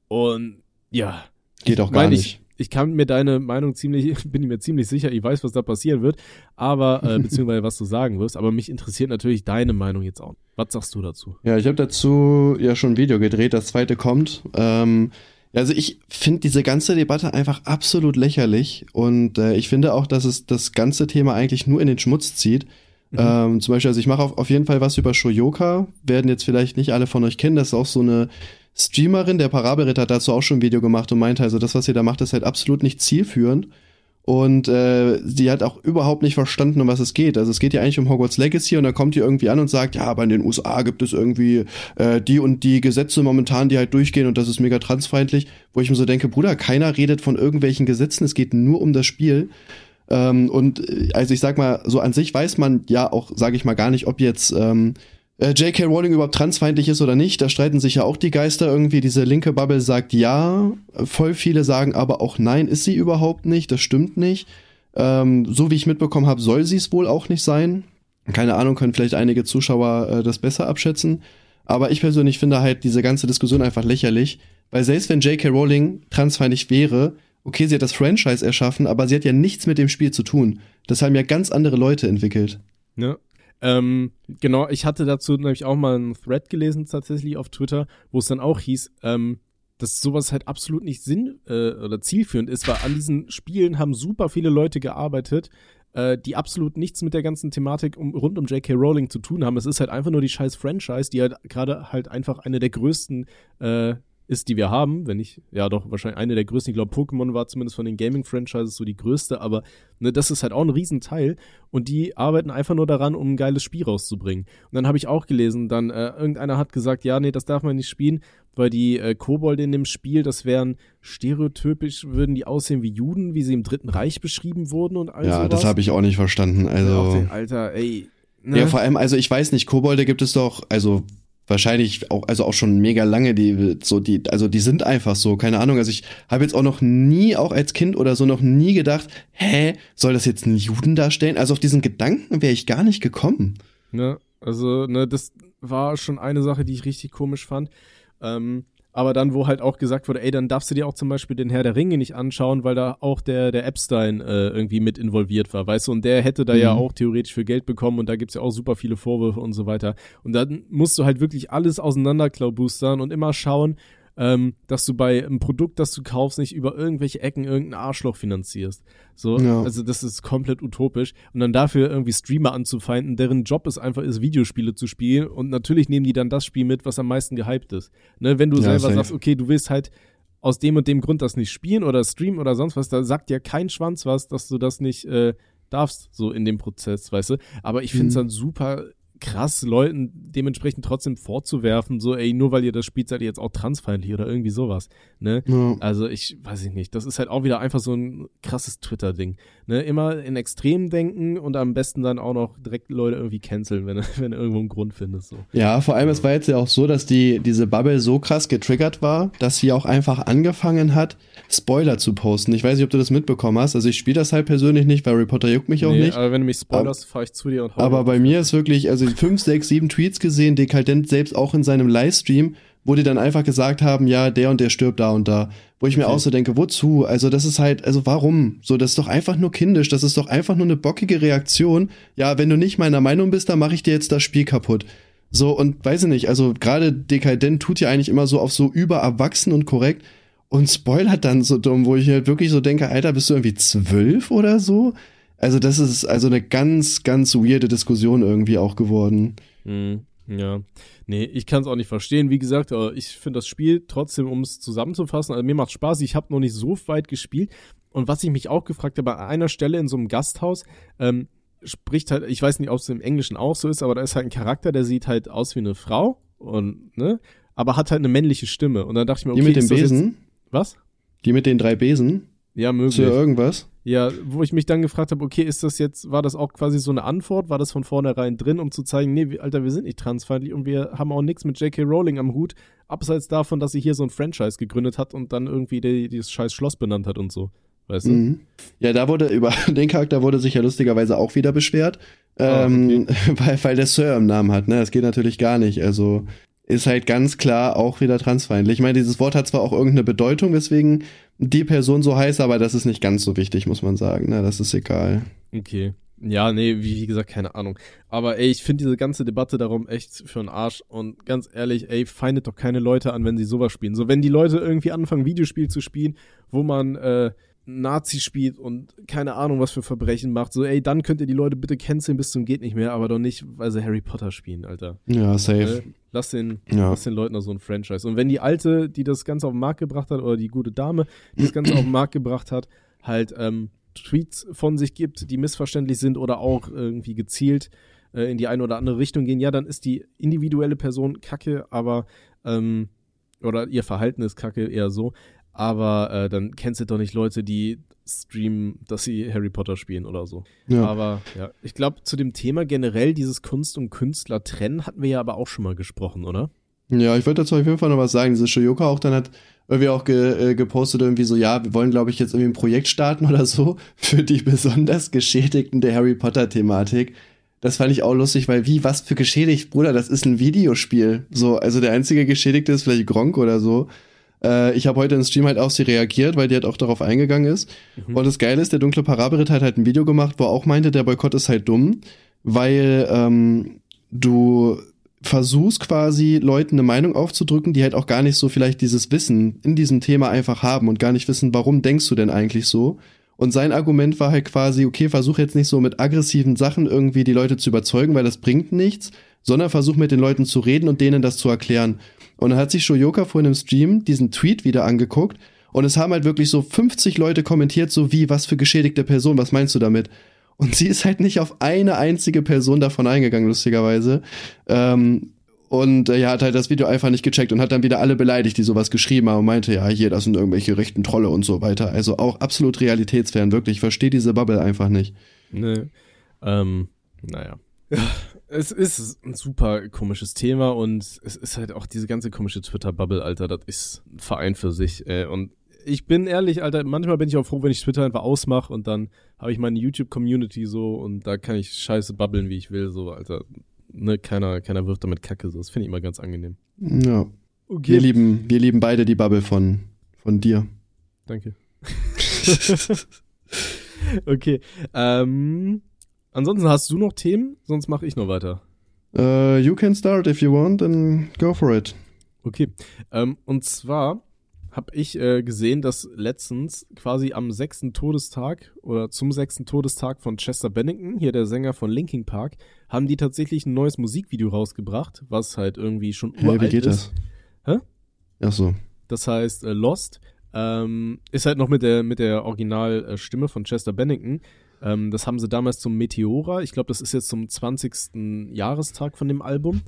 Und ja, Geht auch gar nicht. Ich, ich kann mir deine Meinung ziemlich, bin ich mir ziemlich sicher, ich weiß, was da passieren wird, aber, äh, beziehungsweise was du sagen wirst, aber mich interessiert natürlich deine Meinung jetzt auch. Was sagst du dazu? Ja, ich habe dazu ja schon ein Video gedreht, das zweite kommt. Ähm, also ich finde diese ganze Debatte einfach absolut lächerlich und äh, ich finde auch, dass es das ganze Thema eigentlich nur in den Schmutz zieht. Ähm, zum Beispiel, also ich mache auf, auf jeden Fall was über Shoyoka, werden jetzt vielleicht nicht alle von euch kennen, das ist auch so eine Streamerin, der Parabelritter hat dazu auch schon ein Video gemacht und meinte, also das, was ihr da macht, ist halt absolut nicht zielführend. Und äh, sie hat auch überhaupt nicht verstanden, um was es geht. Also es geht ja eigentlich um Hogwarts Legacy und dann kommt die irgendwie an und sagt, ja, aber in den USA gibt es irgendwie äh, die und die Gesetze momentan, die halt durchgehen und das ist mega transfeindlich, wo ich mir so denke, Bruder, keiner redet von irgendwelchen Gesetzen, es geht nur um das Spiel. Ähm, und äh, also ich sag mal, so an sich weiß man ja auch, sage ich mal, gar nicht, ob jetzt ähm, äh, J.K. Rowling überhaupt transfeindlich ist oder nicht. Da streiten sich ja auch die Geister irgendwie. Diese linke Bubble sagt ja, voll viele sagen aber auch nein, ist sie überhaupt nicht, das stimmt nicht. Ähm, so wie ich mitbekommen habe, soll sie es wohl auch nicht sein. Keine Ahnung, können vielleicht einige Zuschauer äh, das besser abschätzen. Aber ich persönlich finde halt diese ganze Diskussion einfach lächerlich, weil selbst wenn J.K. Rowling transfeindlich wäre, okay, sie hat das Franchise erschaffen, aber sie hat ja nichts mit dem Spiel zu tun. Das haben ja ganz andere Leute entwickelt. Ne? Ähm, genau, ich hatte dazu nämlich auch mal einen Thread gelesen, tatsächlich auf Twitter, wo es dann auch hieß, ähm, dass sowas halt absolut nicht sinn- äh, oder zielführend ist, weil an diesen Spielen haben super viele Leute gearbeitet, äh, die absolut nichts mit der ganzen Thematik um, rund um J.K. Rowling zu tun haben. Es ist halt einfach nur die scheiß Franchise, die halt gerade halt einfach eine der größten äh, ist, die wir haben, wenn nicht, ja doch, wahrscheinlich eine der größten, ich glaube, Pokémon war zumindest von den Gaming-Franchises so die größte, aber ne, das ist halt auch ein Riesenteil und die arbeiten einfach nur daran, um ein geiles Spiel rauszubringen. Und dann habe ich auch gelesen, dann äh, irgendeiner hat gesagt, ja, nee, das darf man nicht spielen, weil die äh, Kobolde in dem Spiel, das wären stereotypisch, würden die aussehen wie Juden, wie sie im Dritten Reich beschrieben wurden und all ja, sowas. das habe ich auch nicht verstanden. Also den, Alter, ey. Ne? Ja, vor allem, also ich weiß nicht, Kobolde gibt es doch, also wahrscheinlich auch, also auch schon mega lange, die so die, also die sind einfach so, keine Ahnung. Also ich habe jetzt auch noch nie, auch als Kind oder so, noch nie gedacht, hä, soll das jetzt einen Juden darstellen? Also auf diesen Gedanken wäre ich gar nicht gekommen. Ne? Also, ne, das war schon eine Sache, die ich richtig komisch fand. Ähm, aber dann, wo halt auch gesagt wurde, ey, dann darfst du dir auch zum Beispiel den Herr der Ringe nicht anschauen, weil da auch der, der Epstein äh, irgendwie mit involviert war, weißt du, und der hätte da ja Mhm. auch theoretisch für Geld bekommen und da gibt's ja auch super viele Vorwürfe und so weiter. Und dann musst du halt wirklich alles auseinanderklaubustern und immer schauen, ähm, dass du bei einem Produkt, das du kaufst, nicht über irgendwelche Ecken irgendein Arschloch finanzierst. So, Ja. also das ist komplett utopisch. Und dann dafür irgendwie Streamer anzufeinden, deren Job es einfach ist, Videospiele zu spielen. Und natürlich nehmen die dann das Spiel mit, was am meisten gehypt ist. Ne, wenn du Ja, selber safe. sagst, okay, du willst halt aus dem und dem Grund das nicht spielen oder streamen oder sonst was, da sagt dir kein Schwanz was, dass du das nicht äh, darfst, so in dem Prozess, weißt du. Aber ich finde es Mhm. dann super krass, Leuten dementsprechend trotzdem vorzuwerfen, so, ey, nur weil ihr das spielt, seid ihr jetzt auch transfeindlich oder irgendwie sowas. Ne? Ja. Also ich weiß ich nicht. Das ist halt auch wieder einfach so ein krasses Twitter-Ding. Ne? Immer in Extremen denken und am besten dann auch noch direkt Leute irgendwie canceln, wenn, wenn du irgendwo einen Grund findest. So. Ja, vor allem, es war jetzt ja auch so, dass die, diese Bubble so krass getriggert war, dass sie auch einfach angefangen hat, Spoiler zu posten. Ich weiß nicht, ob du das mitbekommen hast. Also ich spiele das halt persönlich nicht, weil Reporter juckt mich auch nee, nicht. Aber wenn du mich spoilerst, fahre ich zu dir und hau Aber bei mir ist wirklich, also fünf, sechs, sieben Tweets gesehen, Dekadent selbst auch in seinem Livestream, wo die dann einfach gesagt haben, ja, der und der stirbt da und da. Wo ich mir Okay. auch so denke, wozu? Also das ist halt, also warum? So, das ist doch einfach nur kindisch, das ist doch einfach nur eine bockige Reaktion. Ja, wenn du nicht meiner Meinung bist, dann mache ich dir jetzt das Spiel kaputt. So, und weiß ich nicht, also gerade Dekadent tut ja eigentlich immer so auf so übererwachsen und korrekt und spoilert dann so dumm, wo ich halt wirklich so denke, Alter, bist du irgendwie zwölf oder so? Also das ist also eine ganz, ganz weirde Diskussion irgendwie auch geworden. Hm, ja. Nee, ich kann es auch nicht verstehen. Wie gesagt, aber ich finde das Spiel trotzdem, um es zusammenzufassen, also mir macht Spaß. Ich habe noch nicht so weit gespielt. Und was ich mich auch gefragt habe, an einer Stelle in so einem Gasthaus, ähm, spricht halt, ich weiß nicht, ob es im Englischen auch so ist, aber da ist halt ein Charakter, der sieht halt aus wie eine Frau und, ne, aber hat halt eine männliche Stimme. Und dann dachte ich mir, okay, Die mit dem Jetzt, Besen? was? Die mit den drei Besen? Ja, möglich. ja irgendwas? Ja, wo ich mich dann gefragt habe, okay, ist das jetzt, war das auch quasi so eine Antwort? War das von vornherein drin, um zu zeigen, nee, Alter, wir sind nicht transfeindlich und wir haben auch nichts mit J.K. Rowling am Hut, abseits davon, dass sie hier so ein Franchise gegründet hat und dann irgendwie die, dieses scheiß Schloss benannt hat und so. Weißt du? Mhm. Ja, da wurde, über den Charakter wurde sich ja lustigerweise auch wieder beschwert, Ah, ähm, weil, weil der Sir im Namen hat, ne? Das geht natürlich gar nicht. Also ist halt ganz klar auch wieder transfeindlich. Ich meine, dieses Wort hat zwar auch irgendeine Bedeutung, weswegen die Person so heißt, aber das ist nicht ganz so wichtig, muss man sagen. Ne? Das ist egal. Okay. Ja, nee, wie, wie gesagt, keine Ahnung. Aber ey, ich finde diese ganze Debatte darum echt für einen Arsch. Und ganz ehrlich, ey, feindet doch keine Leute an, wenn sie sowas spielen. So, wenn die Leute irgendwie anfangen, Videospiel zu spielen, wo man äh, Nazi spielt und keine Ahnung, was für Verbrechen macht, so, ey, dann könnt ihr die Leute bitte canceln bis zum geht nicht mehr, aber doch nicht, weil sie Harry Potter spielen, Alter. Ja, safe. Äh, lass den, Ja. lass den Leuten noch so ein Franchise. Und wenn die Alte, die das Ganze auf den Markt gebracht hat, oder die gute Dame, die das Ganze auf den Markt gebracht hat, halt ähm, Tweets von sich gibt, die missverständlich sind oder auch irgendwie gezielt äh, in die eine oder andere Richtung gehen, ja, dann ist die individuelle Person kacke, aber ähm, oder ihr Verhalten ist kacke, eher so. Aber äh, dann kennst du doch nicht Leute, die streamen, dass sie Harry Potter spielen oder so. Ja. Aber ja, ich glaube, zu dem Thema generell dieses Kunst und Künstler trennen, hatten wir ja aber auch schon mal gesprochen, oder? Ja, ich würde dazu auf jeden Fall noch was sagen. Diese Shoyoka auch dann hat irgendwie auch ge, äh, gepostet irgendwie so, ja, wir wollen glaube ich jetzt irgendwie ein Projekt starten oder so für die besonders Geschädigten der Harry Potter Thematik. Das fand ich auch lustig, weil wie, was für geschädigt, Bruder, das ist ein Videospiel. So, also der einzige Geschädigte ist vielleicht Gronk oder so. Äh, ich habe heute im Stream halt auf sie reagiert, weil die halt auch darauf eingegangen ist. Und das Geile ist, der dunkle Parabelritter hat halt ein Video gemacht, wo er auch meinte, der Boykott ist halt dumm, weil ähm, du versuchst quasi Leuten eine Meinung aufzudrücken, die halt auch gar nicht so vielleicht dieses Wissen in diesem Thema einfach haben und gar nicht wissen, warum denkst du denn eigentlich so? Und sein Argument war halt quasi, okay, versuch jetzt nicht so mit aggressiven Sachen irgendwie die Leute zu überzeugen, weil das bringt nichts, sondern versuch mit den Leuten zu reden und denen das zu erklären. Und dann hat sich Shoyoka vorhin im Stream diesen Tweet wieder angeguckt und es haben halt wirklich so 50 Leute kommentiert, so wie, was für geschädigte Person, was meinst du damit? Und sie ist halt nicht auf eine einzige Person davon eingegangen, lustigerweise. Ähm, und äh, ja, hat halt das Video einfach nicht gecheckt und hat dann wieder alle beleidigt, die sowas geschrieben haben und meinte, ja, hier, das sind irgendwelche rechten Trolle und so weiter. Also auch absolut realitätsfern, wirklich. Ich verstehe diese Bubble einfach nicht. Ne. Ähm, naja. Es ist ein super komisches Thema und es ist halt auch diese ganze komische Twitter-Bubble, Alter, das ist ein Verein für sich. Äh, und ich bin ehrlich, Alter, manchmal bin ich auch froh, wenn ich Twitter einfach ausmache und dann habe ich meine YouTube-Community so und da kann ich scheiße babbeln, wie ich will, so, Alter. Ne, keiner, keiner wirft damit Kacke, so. Das finde ich immer ganz angenehm. Ja. Okay. Wir lieben, wir lieben beide die Bubble von, von dir. Danke. okay. Ähm, ansonsten hast du noch Themen? Sonst mache ich noch weiter. Uh, you can start if you want, then go for it. Okay. Ähm, und zwar habe ich äh, gesehen, dass letztens quasi am sechsten Todestag oder zum sechsten Todestag von Chester Bennington, hier der Sänger von Linkin Park, haben die tatsächlich ein neues Musikvideo rausgebracht, was halt irgendwie schon Hey, uralt wie geht ist. das? Hä? Ach so. Das heißt äh, Lost. Ähm, ist halt noch mit der mit der Originalstimme von Chester Bennington. Ähm, das haben sie damals zum Meteora, ich glaube, das ist jetzt zum 20. Jahrestag von dem Album,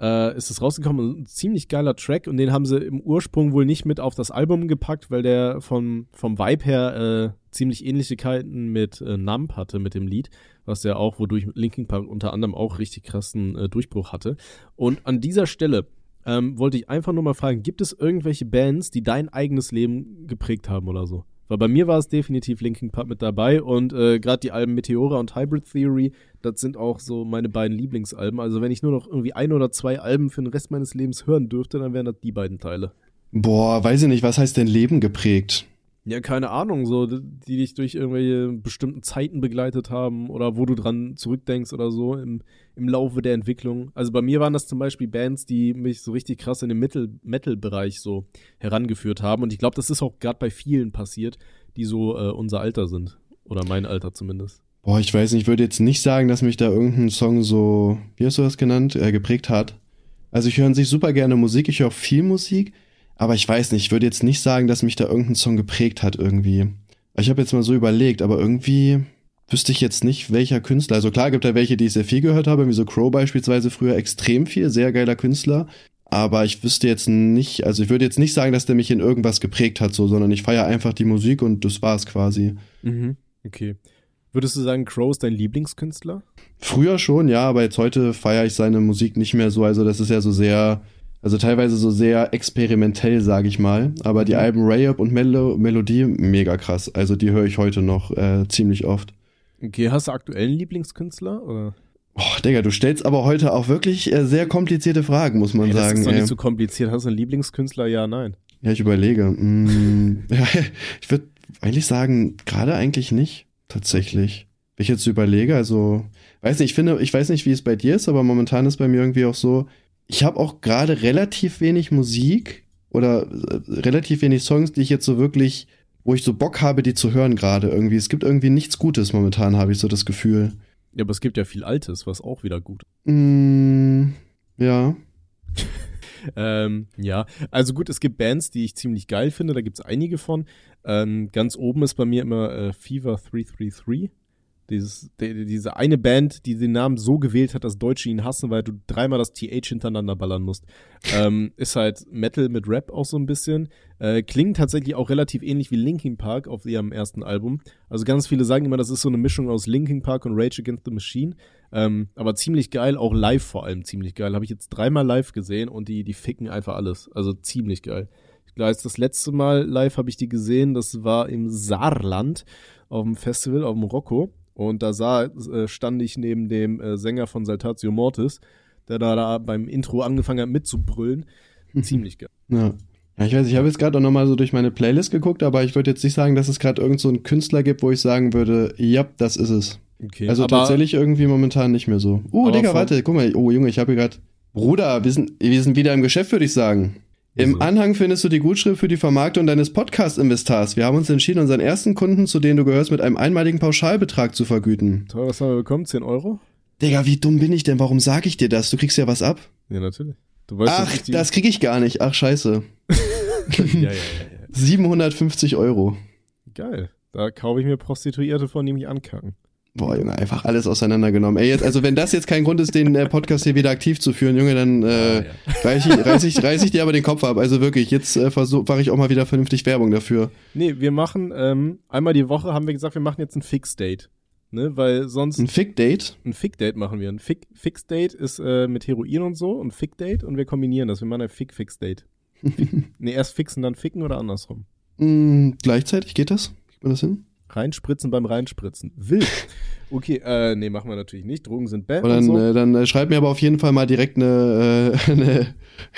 äh, ist es rausgekommen. Ein ziemlich geiler Track und den haben sie im Ursprung wohl nicht mit auf das Album gepackt, weil der vom, vom Vibe her äh, ziemlich Ähnlichkeiten mit äh, Nump hatte, mit dem Lied, was ja auch, wodurch Linkin Park unter anderem auch richtig krassen äh, Durchbruch hatte. Und an dieser Stelle ähm, wollte ich einfach nur mal fragen, gibt es irgendwelche Bands, die dein eigenes Leben geprägt haben oder so? Weil bei mir war es definitiv Linkin Park mit dabei und äh, gerade die Alben Meteora und Hybrid Theory, das sind auch so meine beiden Lieblingsalben. Also wenn ich nur noch irgendwie ein oder zwei Alben für den Rest meines Lebens hören dürfte, dann wären das die beiden Teile. Boah, weiß ich nicht, was heißt denn Leben geprägt? Ja, keine Ahnung, so, die dich durch irgendwelche bestimmten Zeiten begleitet haben oder wo du dran zurückdenkst oder so im, im Laufe der Entwicklung. Also bei mir waren das zum Beispiel Bands, die mich so richtig krass in den Metal-Bereich so herangeführt haben. Und ich glaube, das ist auch gerade bei vielen passiert, die so äh, unser Alter sind. Oder mein Alter zumindest. Boah, ich weiß nicht, ich würde jetzt nicht sagen, dass mich da irgendein Song so, wie hast du das genannt, äh, geprägt hat. Also ich höre sich super gerne Musik, ich höre auch viel Musik, aber ich weiß nicht, ich würde jetzt nicht sagen, dass mich da irgendein Song geprägt hat irgendwie. Ich habe jetzt mal so überlegt, aber irgendwie wüsste ich jetzt nicht, welcher Künstler. Also klar gibt da welche, die ich sehr viel gehört habe, wie so Crow beispielsweise früher extrem viel, sehr geiler Künstler. Aber ich wüsste jetzt nicht, also ich würde jetzt nicht sagen, dass der mich in irgendwas geprägt hat, so, sondern ich feiere einfach die Musik und das war's quasi. Mhm. Okay. Würdest du sagen, Crow ist dein Lieblingskünstler? Früher schon, ja, aber jetzt heute feiere ich seine Musik nicht mehr so. Also das ist ja so sehr, also teilweise so sehr experimentell, sage ich mal. Aber die mhm. Alben Ray-Up und Melo Melodie, mega krass. Also die höre ich heute noch äh, ziemlich oft. Okay, hast du aktuellen Lieblingskünstler? Oder? Oh, Digga, du stellst aber heute auch wirklich äh, sehr komplizierte Fragen, muss man ey, sagen. Das ist doch nicht so kompliziert. Hast du einen Lieblingskünstler? Ja, nein. Ja, ich überlege. Mm, ja, ich würde eigentlich sagen, gerade eigentlich nicht, tatsächlich. Wenn ich jetzt überlege, also, weiß nicht, ich finde, ich weiß nicht, wie es bei dir ist, aber momentan ist bei mir irgendwie auch so, ich habe auch gerade relativ wenig Musik oder äh, relativ wenig Songs, die ich jetzt so wirklich, wo ich so Bock habe, die zu hören gerade irgendwie. Es gibt irgendwie nichts Gutes momentan, habe ich so das Gefühl. Ja, aber es gibt ja viel Altes, was auch wieder gut. Mm, ja. ähm, ja, also gut, es gibt Bands, die ich ziemlich geil finde, da gibt es einige von. Ähm, ganz oben ist bei mir immer äh, Fever 333. Dieses, die, diese eine Band, die den Namen so gewählt hat, dass Deutsche ihn hassen, weil du dreimal das TH hintereinander ballern musst. ähm, ist halt Metal mit Rap auch so ein bisschen. Äh, klingt tatsächlich auch relativ ähnlich wie Linkin Park auf ihrem ersten Album. Also ganz viele sagen immer, das ist so eine Mischung aus Linkin Park und Rage Against the Machine. Ähm, aber ziemlich geil, auch live vor allem ziemlich geil. Habe ich jetzt dreimal live gesehen und die, die ficken einfach alles. Also ziemlich geil. Ich weiß, das letzte Mal live habe ich die gesehen, das war im Saarland auf dem Festival, auf dem Rocco. Und da sah, äh, stand ich neben dem äh, Sänger von Saltatio Mortis, der da, da beim Intro angefangen hat mitzubrüllen. Ziemlich geil. Ja. Ja, ich weiß, ich habe jetzt gerade auch nochmal so durch meine Playlist geguckt, aber ich würde jetzt nicht sagen, dass es gerade irgend so einen Künstler gibt, wo ich sagen würde, ja, das ist es. Okay, also tatsächlich irgendwie momentan nicht mehr so. Uh, Digga, warte, guck mal, oh Junge, ich habe hier gerade. Bruder, wir sind, wir sind wieder im Geschäft, würde ich sagen. Im Anhang findest du die Gutschrift für die Vermarktung deines Podcast-Investars. Wir haben uns entschieden, unseren ersten Kunden, zu denen du gehörst, mit einem einmaligen Pauschalbetrag zu vergüten. Toll, was haben wir bekommen? 10 Euro? Digga, wie dumm bin ich denn? Warum sage ich dir das? Du kriegst ja was ab. Ja, natürlich. Weißt, Ach, das krieg ich gar nicht. Ach, scheiße. ja, ja, ja. 750 Euro. Geil. Da kaufe ich mir Prostituierte von, die mich ankacken. Boah, Junge, einfach alles auseinandergenommen. Ey, jetzt, also wenn das jetzt kein Grund ist, den äh, Podcast hier wieder aktiv zu führen, Junge, dann äh, ja. reiß, ich, reiß, ich, reiß ich dir aber den Kopf ab. Also wirklich, jetzt äh, mache ich auch mal wieder vernünftig Werbung dafür. Nee, wir machen ähm, einmal die Woche, haben wir gesagt, wir machen jetzt ein Fix-Date. Ne, weil sonst. Ein Fick-Date? Ein Fick-Date machen wir. Ein Fix-Date ist äh, mit Heroin und so und Fick-Date und wir kombinieren das. Wir machen ein Fick-Fix-Date. nee, erst fixen, dann ficken oder andersrum? Mm, gleichzeitig geht das? Kriegt man das hin? Reinspritzen beim Reinspritzen. Wild. Okay, äh, nee, machen wir natürlich nicht. Drogen sind bad. Und dann, so. äh, dann äh, schreib mir aber auf jeden Fall mal direkt eine, äh, eine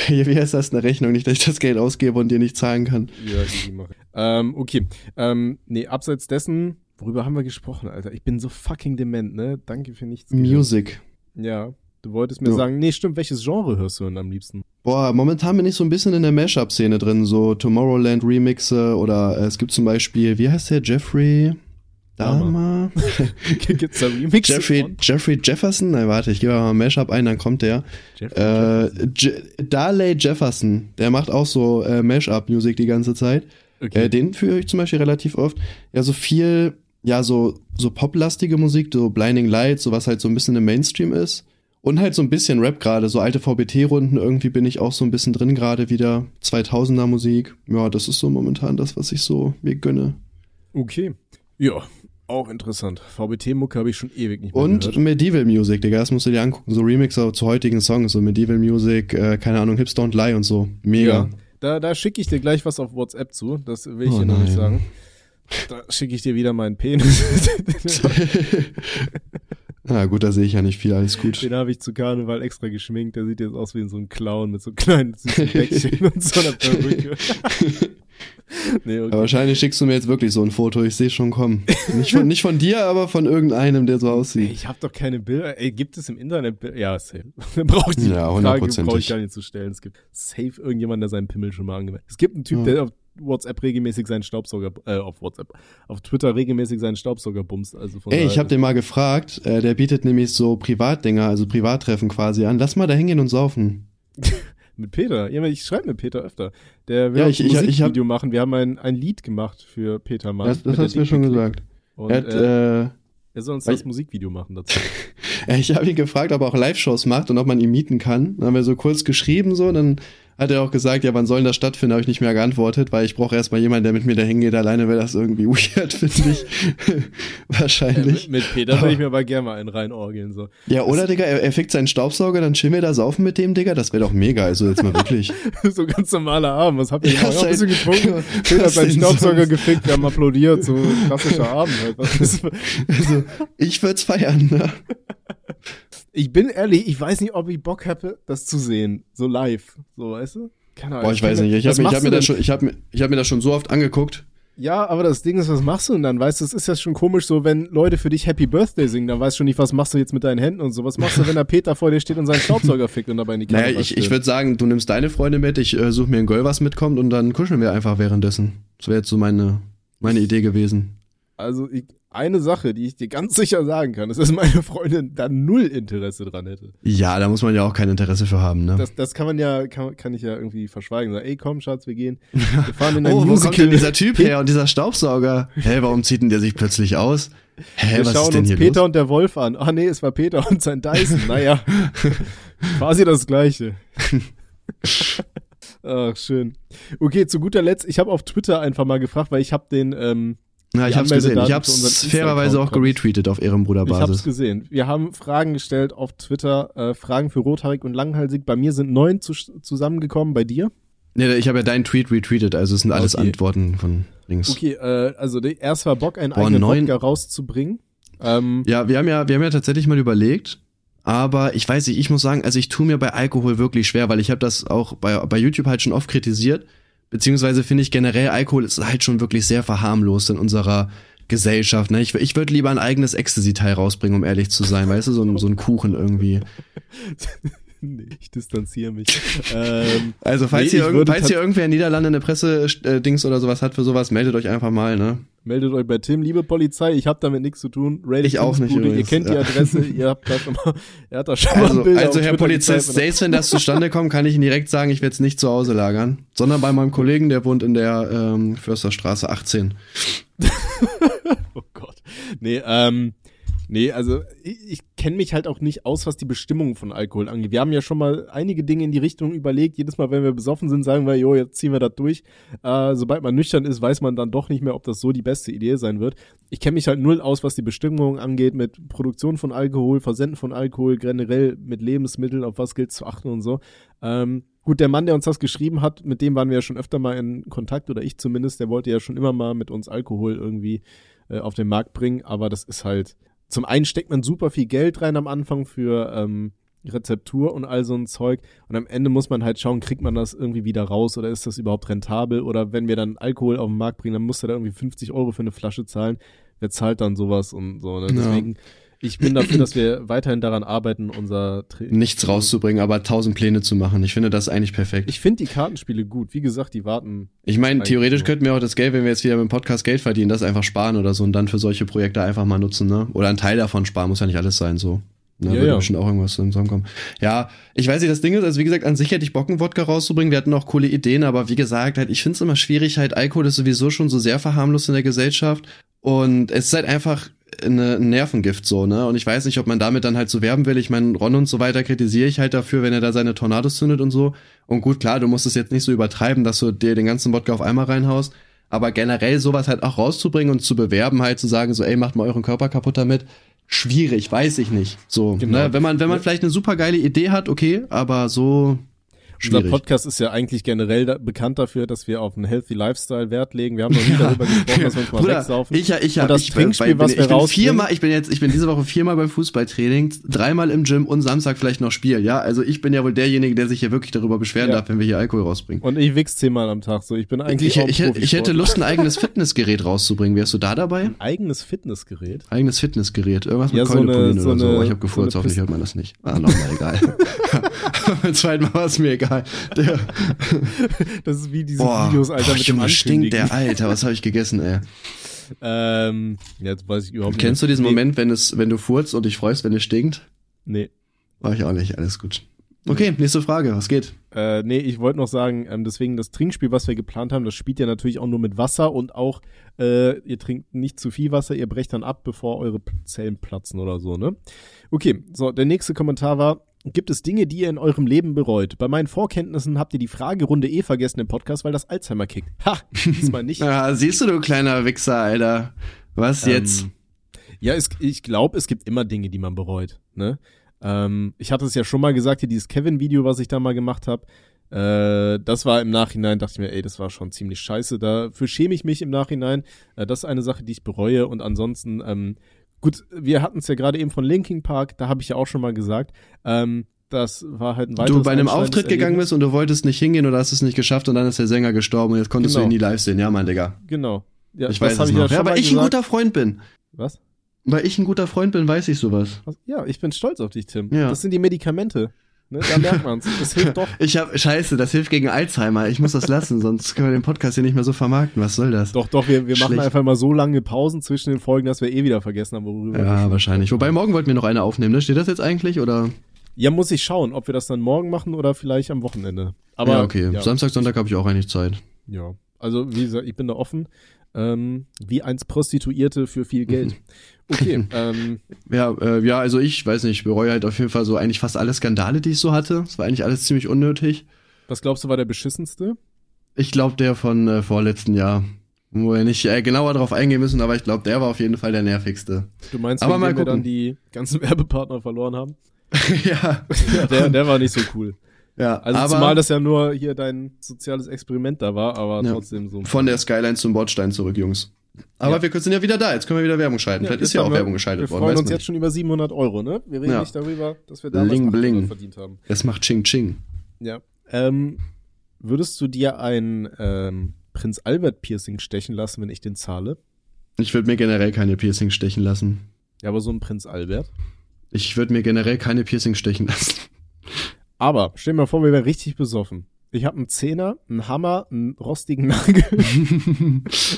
wie heißt das, eine Rechnung, nicht, dass ich das Geld ausgebe und dir nicht zahlen kann. Ja, easy mache. Ähm, okay. Ähm, nee, abseits dessen, worüber haben wir gesprochen, Alter? Ich bin so fucking dement, ne? Danke für nichts. Music. Ja. Du wolltest mir ja. sagen, nee, stimmt, welches Genre hörst du denn am liebsten? Boah, momentan bin ich so ein bisschen in der Mashup-Szene drin, so Tomorrowland Remixe oder äh, es gibt zum Beispiel, wie heißt der, Jeffrey Dahmer? Gibt's da Remixe Jeffrey, von? Jeffrey Jefferson? Nein, warte, ich gebe mal Mashup ein, dann kommt der. Jeffrey äh, Je Darley Jefferson, der macht auch so äh, Mashup-Musik die ganze Zeit. Okay. Äh, den führe ich zum Beispiel relativ oft. Ja, so viel ja, so, so poplastige Musik, so Blinding Lights, so was halt so ein bisschen im Mainstream ist. Und halt so ein bisschen Rap gerade, so alte VBT-Runden, irgendwie bin ich auch so ein bisschen drin gerade wieder. 2000er Musik. Ja, das ist so momentan das, was ich so mir gönne. Okay. Ja, auch interessant. VBT-Mucke habe ich schon ewig nicht mehr Und gehört. Medieval Music, Digga, das musst du dir angucken. So Remixer zu heutigen Songs, so Medieval Music, äh, keine Ahnung, Hips Don't Lie und so. Mega. Ja, da, da schicke ich dir gleich was auf WhatsApp zu. Das will ich Oh dir noch nicht sagen. Da schicke ich dir wieder meinen Penis. Na gut, da sehe ich ja nicht viel, alles gut. Den habe ich zu Karneval extra geschminkt. Der sieht jetzt aus wie so ein Clown mit so kleinen süßen Bäckchen und so einer Perücke. nee, okay. wahrscheinlich schickst du mir jetzt wirklich so ein Foto, ich sehe schon kommen. Nicht von, nicht von dir, aber von irgendeinem, der so aussieht. ich habe doch keine Bilder. Ey, gibt es im Internet Bilder? Ja, safe. Dann brauche ich die Ja, Frage brauche ich gar nicht zu stellen. Es gibt safe irgendjemand, der seinen Pimmel schon mal angemeldet. Es gibt einen Typ, Ja. der auf WhatsApp regelmäßig seinen Staubsauger, äh, auf WhatsApp, auf Twitter regelmäßig seinen Staubsauger bumst. Also Ey, ich habe den mal gefragt, äh, der bietet nämlich so Privatdinger, also Privattreffen quasi an. Lass mal da hingehen und saufen. Mit Peter. Ja, ich schreibe mit Peter öfter. Der will Ja, ich- ein Musikvideo machen. Wir haben ein, ein Lied gemacht für Peter Mann. das das hast du mir schon gesagt. Und, Er hat, äh, äh, er soll uns das Musikvideo machen dazu. Ich habe ihn gefragt, ob er auch Live-Shows macht und ob man ihn mieten kann. Dann haben wir so kurz geschrieben, so, dann hat er auch gesagt, ja, wann soll denn das stattfinden? Habe ich nicht mehr geantwortet, weil ich brauche erstmal jemanden, der mit mir da hingeht. Alleine wäre das irgendwie weird, finde ich. Äh, mit, Wahrscheinlich. mit Peter will ich mir aber gerne mal einen reinorgeln. So. Ja, oder, Digga, er, er fickt seinen Staubsauger, dann chillen wir da saufen mit dem, Digga. Das wäre doch mega, also jetzt mal wirklich. so ganz normaler Abend. Was habt ihr Ja? Ja, ein bisschen getrunken. Peter hat seinen Staubsauger sonst? gefickt, wir haben applaudiert. So klassischer Abend halt. Also, ich würd's feiern, ne? ich bin ehrlich, ich weiß nicht, ob ich Bock hätte, das zu sehen. So live. So, weißt du? Keine Ahnung. Boah, ich weiß nicht. Ich habe hab mir, das schon, ich hab, mir- ich hab mir das schon so oft angeguckt. Ja, aber das Ding ist, was machst du denn dann? Weißt du, es ist ja schon komisch, so wenn Leute für dich Happy Birthday singen, dann weißt du schon nicht, was machst du jetzt mit deinen Händen und so. Was machst du, wenn der Peter vor dir steht und seinen Staubsauger fickt und dabei in die Kamera Naja, ich, ich würde sagen, du nimmst deine Freunde mit, ich äh, suche mir ein Girl, was mitkommt und dann kuscheln wir einfach währenddessen. Das wäre jetzt so meine, meine Idee gewesen. Also ich, eine Sache, die ich dir ganz sicher sagen kann, ist, dass meine Freundin da null Interesse dran hätte. Ja, da muss man ja auch kein Interesse für haben, ne? Das, das kann man ja, kann, kann ich ja irgendwie verschweigen. Sagen, ey, komm, Schatz, wir gehen. Wir fahren in ein oh, wo Musical. kommt denn dieser Typ her und dieser Staubsauger? Hä, warum zieht denn der sich plötzlich aus? Hä, wir was schauen ist denn uns hier Peter los? und der Wolf an. Ah nee, es war Peter und sein Dyson. Naja, quasi das gleiche. Ach, schön. Okay, zu guter Letzt, ich habe auf Twitter einfach mal gefragt, weil ich habe den, ähm, Ja, ich hab's gesehen. Ich hab's fairerweise auch geretweetet auf ich hab's gesehen. Wir haben Fragen gestellt auf Twitter, äh, Fragen für rothaarig und langhalsig. Bei mir sind neun zu, zusammengekommen, bei dir? Nee, ich habe ja deinen Tweet retweetet, also es sind alles Okay. Antworten von links. Okay, äh, also erst war Bock, einen Boah, eigenen neun- Wodka rauszubringen. Ähm, Ja, wir haben ja, wir haben ja tatsächlich mal überlegt, aber ich weiß nicht, ich muss sagen, also ich tue mir bei Alkohol wirklich schwer, weil ich habe das auch bei, bei YouTube halt schon oft kritisiert, beziehungsweise finde ich generell Alkohol ist halt schon wirklich sehr verharmlost in unserer Gesellschaft. Ne? Ich, ich würde lieber ein eigenes Ecstasy-Teil rausbringen, um ehrlich zu sein, weißt du, so ein, so ein Kuchen irgendwie. nee, ich distanziere mich. ähm, Also falls, Nee, irgend, würde falls hier irgendwer in Niederlande eine Presse-Dings oder sowas hat für sowas, meldet euch einfach mal, ne? meldet euch bei Tim, liebe Polizei, ich habe damit nichts zu tun. Rated Ich auch nicht Bude, Ihr übrigens, kennt die ja. Adresse, ihr habt da schon mal, er hat da schon mal Also, Bilder also Herr Polizist, selbst wenn das zustande kommt, kann ich Ihnen direkt sagen, ich werde es nicht zu Hause lagern, sondern bei meinem Kollegen, der wohnt in der ähm, Försterstraße 18. Oh Gott. Nee, ähm, nee, also ich, ich kenne mich halt auch nicht aus, was die Bestimmungen von Alkohol angeht. Wir haben ja schon mal einige Dinge in die Richtung überlegt. Jedes Mal, wenn wir besoffen sind, sagen wir, jo, jetzt ziehen wir das durch. Äh, sobald man nüchtern ist, weiß man dann doch nicht mehr, ob das so die beste Idee sein wird. Ich kenne mich halt null aus, was die Bestimmungen angeht, mit Produktion von Alkohol, Versenden von Alkohol, generell mit Lebensmitteln, auf was gilt zu achten und so. Ähm, gut, der Mann, der uns das geschrieben hat, mit dem waren wir ja schon öfter mal in Kontakt, oder ich zumindest, der wollte ja schon immer mal mit uns Alkohol irgendwie äh, auf den Markt bringen, aber das ist halt, zum einen steckt man super viel Geld rein am Anfang für ähm, Rezeptur und all so ein Zeug und am Ende muss man halt schauen, kriegt man das irgendwie wieder raus oder ist das überhaupt rentabel oder wenn wir dann Alkohol auf den Markt bringen, dann muss er da irgendwie 50 Euro für eine Flasche zahlen, wer zahlt dann sowas und so, ne? Ja. Ich bin dafür, dass wir weiterhin daran arbeiten, unser Tra Nichts rauszubringen, aber tausend Pläne zu machen. Ich finde das eigentlich perfekt. Ich finde die Kartenspiele gut. Wie gesagt, die warten. Ich meine, theoretisch so. könnten wir auch das Geld, wenn wir jetzt wieder mit dem Podcast Geld verdienen, das einfach sparen oder so und dann für solche Projekte einfach mal nutzen, ne? Oder einen Teil davon sparen, muss ja nicht alles sein, so. Ne, Ja, würde ja. bestimmt auch irgendwas zusammenkommen. Ja, ich weiß nicht, das Ding ist, also wie gesagt, an sich hätte ich Bock, einen Wodka rauszubringen. Wir hatten auch coole Ideen, aber wie gesagt, halt, ich finde es immer schwierig, halt, Alkohol ist sowieso schon so sehr verharmlost in der Gesellschaft. Und es ist halt einfach eine, ein Nervengift so, ne? Und ich weiß nicht, ob man damit dann halt so werben will. Ich meine, Ron und so weiter kritisiere ich halt dafür, wenn er da seine Tornados zündet und so. Und gut, klar, du musst es jetzt nicht so übertreiben, dass du dir den ganzen Wodka auf einmal reinhaust. Aber generell sowas halt auch rauszubringen und zu bewerben, halt zu sagen, so, ey, macht mal euren Körper kaputt damit. Schwierig, weiß ich nicht. So, Genau. ne? Wenn man, wenn man vielleicht eine super geile Idee hat, okay, aber so Unser schwierig. Podcast ist ja eigentlich generell da, bekannt dafür, dass wir auf einen Healthy Lifestyle Wert legen. Wir haben noch nie darüber gesprochen, dass wir uns mal Bruder, wegsaufen. ich, ich, Und hab, das ich, Trinkspiel, bei- was bin, wir ich bin viermal, ich bin jetzt, ich bin diese Woche viermal beim Fußballtraining, dreimal im Gym und Samstag vielleicht noch Spiel, ja? Also ich bin ja wohl derjenige, der sich hier wirklich darüber beschweren Ja. darf, wenn wir hier Alkohol rausbringen. Und ich wichs zehnmal am Tag. So, ich bin eigentlich Ich, auch ein ich, hätte- ich hätte. Lust, ein eigenes Fitnessgerät rauszubringen. Wärst du da dabei? Ein eigenes Fitnessgerät. Eigenes Fitnessgerät. Irgendwas mit Ja, so eine- so oder so. eine- ich habe gefurzt, so hoffentlich hört man das nicht. Ah, nochmal egal. Beim zweiten Mal war es mir egal. Der, Das ist wie diese boah, Videos, Alter, boah, mit dem stinkt der Alter. Was habe ich gegessen, ey? Ähm, jetzt weiß ich überhaupt nicht. Kennst du diesen nee, Moment, wenn es, wenn du furzt und dich freust, wenn es stinkt? Nee. War ich auch nicht. Alles gut. Okay, nächste Frage. Was geht? Äh, nee, ich wollte noch sagen, ähm, deswegen das Trinkspiel, was wir geplant haben, das spielt ja natürlich auch nur mit Wasser und auch, äh, ihr trinkt nicht zu viel Wasser, ihr brecht dann ab, bevor eure Zellen platzen oder so, ne? Okay, so, der nächste Kommentar war, gibt es Dinge, die ihr in eurem Leben bereut? Bei meinen Vorkenntnissen habt ihr die Fragerunde eh vergessen im Podcast, weil das Alzheimer kickt. Ha, diesmal nicht. Ah, siehst du, du kleiner Wichser, Alter. Was jetzt? Ähm, ja, es, ich glaube, es gibt immer Dinge, die man bereut. Ne? Ähm, ich hatte es ja schon mal gesagt, hier dieses Kevin-Video, was ich da mal gemacht habe. Äh, das war im Nachhinein, dachte ich mir, ey, das war schon ziemlich scheiße. Dafür schäme ich mich im Nachhinein. Äh, das ist eine Sache, die ich bereue. Und ansonsten, ähm, gut, wir hatten es ja gerade eben von Linking Park, da habe ich ja auch schon mal gesagt. Ähm, das war halt ein weiteres du bei einem Auftritt gegangen bist und du wolltest nicht hingehen oder hast es nicht geschafft und dann ist der Sänger gestorben und jetzt konntest Genau. du ihn nie live sehen. Ja, mein Digga. Genau. Ja, Ich weiß es ich noch. ja weil ich ein gesagt. guter Freund bin. Was? Weil ich ein guter Freund bin, weiß ich sowas. Was? Ja, ich bin stolz auf dich, Tim. Ja. Das sind die Medikamente. Ne? Da merkt man's. Das hilft doch. Ich hab, scheiße, das hilft gegen Alzheimer. Ich muss das lassen, sonst können wir den Podcast hier nicht mehr so vermarkten. Was soll das? Doch, doch, wir, wir machen einfach mal so lange Pausen zwischen den Folgen, dass wir eh wieder vergessen haben, worüber wir Ja, wahrscheinlich. Wobei morgen wollten wir noch eine aufnehmen, ne? Steht das jetzt eigentlich oder? Ja, muss ich schauen, ob wir das dann morgen machen oder vielleicht am Wochenende. Aber ja, okay. Ja, Samstag, Sonntag habe ich auch eigentlich Zeit. ja. Also, wie gesagt, ich bin da offen. Ähm, wie eins Prostituierte für viel Geld. Okay, ähm, Ja, äh, ja, also ich weiß nicht, ich bereue halt auf jeden Fall so eigentlich fast alle Skandale, die ich so hatte. Es war eigentlich alles ziemlich unnötig. was glaubst du war der beschissenste? Ich glaube, der von äh, vorletzten Jahr. Wo wir nicht äh, genauer drauf eingehen müssen, aber ich glaube, der war auf jeden Fall der nervigste. Du meinst, Aber mal wir dann die ganzen Werbepartner verloren haben? ja. Ja, der, der war nicht so cool. Ja, Also aber zumal das ja nur hier dein soziales Experiment da war, aber Ja. trotzdem so. von der Skyline zum Bordstein zurück, Jungs. Aber Ja. wir sind ja wieder da, jetzt können wir wieder Werbung schalten. Vielleicht ist ja auch wir- Werbung geschaltet Wir worden. freuen weiß uns jetzt schon über 700 Euro, ne? Wir reden Ja. nicht darüber, dass wir damals Bling, 800 bling. verdient haben. nicht. Das macht Ching Ching. Ja. Ähm, würdest du dir ein ähm, Prinz Albert Piercing stechen lassen, wenn ich den zahle? Ich würde mir generell keine Piercings stechen lassen. Ja, aber so ein Prinz Albert. Ich würde mir generell keine Piercings stechen lassen. Aber stell dir mal vor, wir wären richtig besoffen. Ich habe einen Zehner, einen Hammer, einen rostigen Nagel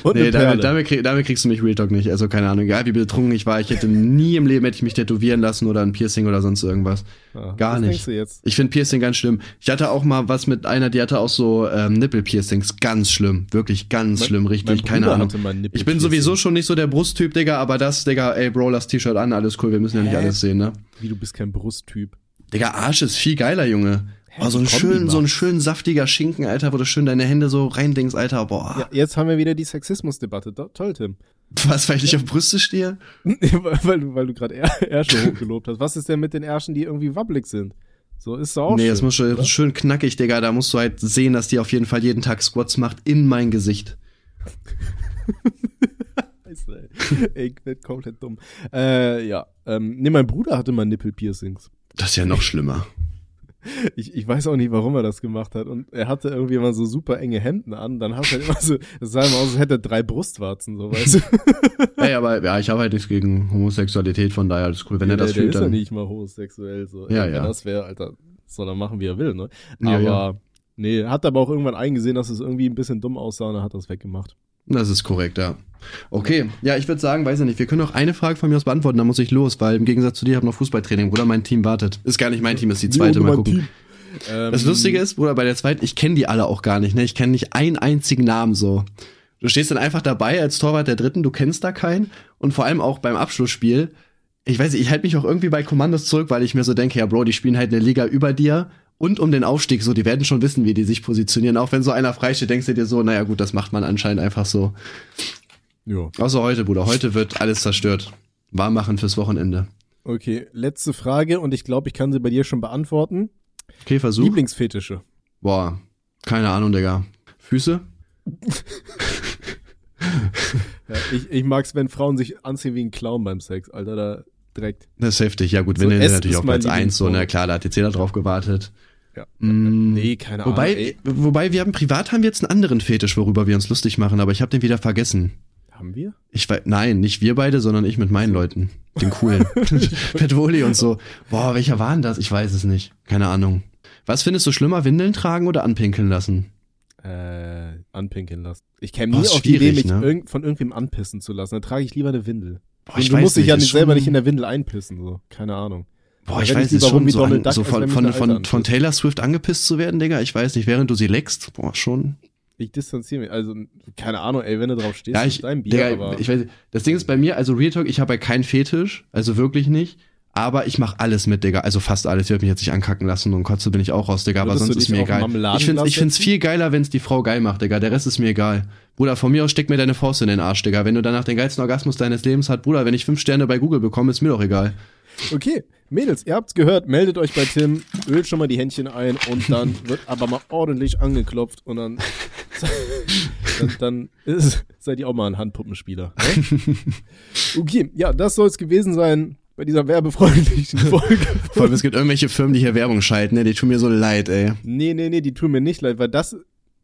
und nee, eine Perle. damit, damit, krieg, damit kriegst du mich Real Talk nicht. Also keine Ahnung, egal wie betrunken ich war, ich hätte nie im Leben hätte ich mich tätowieren lassen oder ein Piercing oder sonst irgendwas. Ja, gar was nicht. du jetzt? Ich finde Piercing ganz schlimm. Ich hatte auch mal was mit einer, die hatte auch so ähm, Nippel-Piercings. Ganz schlimm. Wirklich ganz Mein- schlimm, richtig. Keine Ahnung. Ich bin sowieso schon nicht so der Brusttyp, Digga, aber das, Digga, ey, Bro, lass T-Shirt an, alles cool, wir müssen ja nicht Hä? alles sehen, ne? Wie, du bist kein Brusttyp. Digga, Arsch ist viel geiler, Junge. Hä, Oh, so ein schön, so ein schön saftiger Schinken, Alter, wo du schön deine Hände so reindingst, Alter, boah. Ja, jetzt haben wir wieder die Sexismusdebatte. Toll, Tim. Was, weil ich nicht auf Brüste stehe? weil du, weil du gerade Är- Ärsche hochgelobt hast. Was ist denn mit den Ärschen, die irgendwie wabbelig sind? So ist doch auch nee, schön, das muss schon oder? schön knackig, Digga. Da musst du halt sehen, dass die auf jeden Fall jeden Tag Squats macht in mein Gesicht. Scheiße, ey. ey, ich werd komplett dumm. Äh, ja. Ähm, nee, mein Bruder hatte mal Nippelpiercings. Das ist ja noch schlimmer. Ich, ich weiß auch nicht, warum er das gemacht hat. Und er hatte irgendwie immer so super enge Hemden an. Dann hast du halt immer so, das sah immer aus, als hätte er drei Brustwarzen, so weißt du. Ey, aber ja, ich habe halt nichts gegen Homosexualität, von daher alles cool. Wenn er das der, der fühlt, ist ja dann. nicht mal homosexuell. So. Ja, Wenn ja. das wäre, Alter, soll er machen, wie er will, ne? Ja, aber, ja. nee, hat aber auch irgendwann eingesehen, dass es irgendwie ein bisschen dumm aussah und er hat das weggemacht. Das ist korrekt, ja. Okay, ja, ich würde sagen, weiß ich nicht, wir können noch eine Frage von mir aus beantworten, dann muss ich los, weil im Gegensatz zu dir habe noch Fußballtraining, Bruder, mein Team wartet. Ist gar nicht mein Team, ist die zweite, mal gucken. Ähm, Das Lustige ist, Bruder, bei der zweiten, ich kenne die alle auch gar nicht, ne? Ich kenne nicht einen einzigen Namen so. Du stehst dann einfach dabei als Torwart der Dritten, du kennst da keinen und vor allem auch beim Abschlussspiel. Ich weiß nicht, ich halte mich auch irgendwie bei Kommandos zurück, weil ich mir so denke, ja Bro, die spielen halt eine Liga über dir und um den Aufstieg so, die werden schon wissen, wie die sich positionieren. Auch wenn so einer freisteht, denkst du dir so, naja gut, das macht man anscheinend einfach so. Ja. Außer heute, Bruder, heute wird alles zerstört. Warm machen fürs Wochenende. Okay, letzte Frage und ich glaube, ich kann sie bei dir schon beantworten. Okay, Versuch. Lieblingsfetische. Boah, keine Ahnung, Digga. Füße? Ja, ich, ich mag's, wenn Frauen sich anziehen wie ein Clown beim Sex, Alter, da direkt. Das ist heftig. Ja gut, So, wenn S natürlich mein Platz 1 so, na klar, da hat jetzt jeder drauf gewartet. Ja. Mm, Nee, keine Wobei, Ahnung. Ey, wobei wir haben privat haben wir jetzt einen anderen Fetisch, worüber wir uns lustig machen, aber ich habe den wieder vergessen. haben wir? Ich weiß, nein, nicht wir beide, sondern ich mit meinen Leuten, den coolen, Petvoli und so. Boah, welcher war denn das? Ich weiß es nicht, keine Ahnung. Was findest du schlimmer, Windeln tragen oder anpinkeln lassen? Äh, anpinkeln lassen. Ich käme nie auf die Idee, mich ne? irgend, von irgendwem anpissen zu lassen. Dann trage ich lieber eine Windel. Boah, ich du musst dich ja nicht selber nicht in der Windel einpissen, so. Keine Ahnung. Boah, ich weiß, ist rum schon so, Donald an, Duck, so von, wenn von, von, von. Taylor Swift angepisst zu werden, Digga. Ich weiß nicht, während du sie leckst, boah, schon. Ich distanziere mich. Also, keine Ahnung, ey, wenn du drauf stehst, Ja, ist ich, dein Bier, Digga, aber. ich weiß, nicht. das Ding ist bei mir, also Real Talk, ich habe ja keinen Fetisch, also wirklich nicht. Aber ich mache alles mit, Digga. Also fast alles. Ich werde mich jetzt nicht ankacken lassen und kotze bin ich auch raus, Digga. Aber Würdest sonst ist mir egal. Ich find's, ich find's viel geiler, wenn's die Frau geil macht, Digga. Der Rest ist mir egal. Bruder, von mir aus steck mir deine Faust in den Arsch, Digga. Wenn du danach den geilsten Orgasmus deines Lebens hast, Bruder, wenn ich fünf Sterne bei Google bekomme, ist mir doch egal. Okay, Mädels, ihr habt's gehört, meldet euch bei Tim, ölt schon mal die Händchen ein und dann wird aber mal ordentlich angeklopft und dann, dann, dann ist, seid ihr auch mal ein Handpuppenspieler. Ne? Okay, ja, das soll's gewesen sein bei dieser werbefreundlichen Folge. Vor allem, es gibt irgendwelche Firmen, die hier Werbung schalten, ne? Die tun mir so leid, ey. Nee, nee, nee, die tun mir nicht leid, weil das,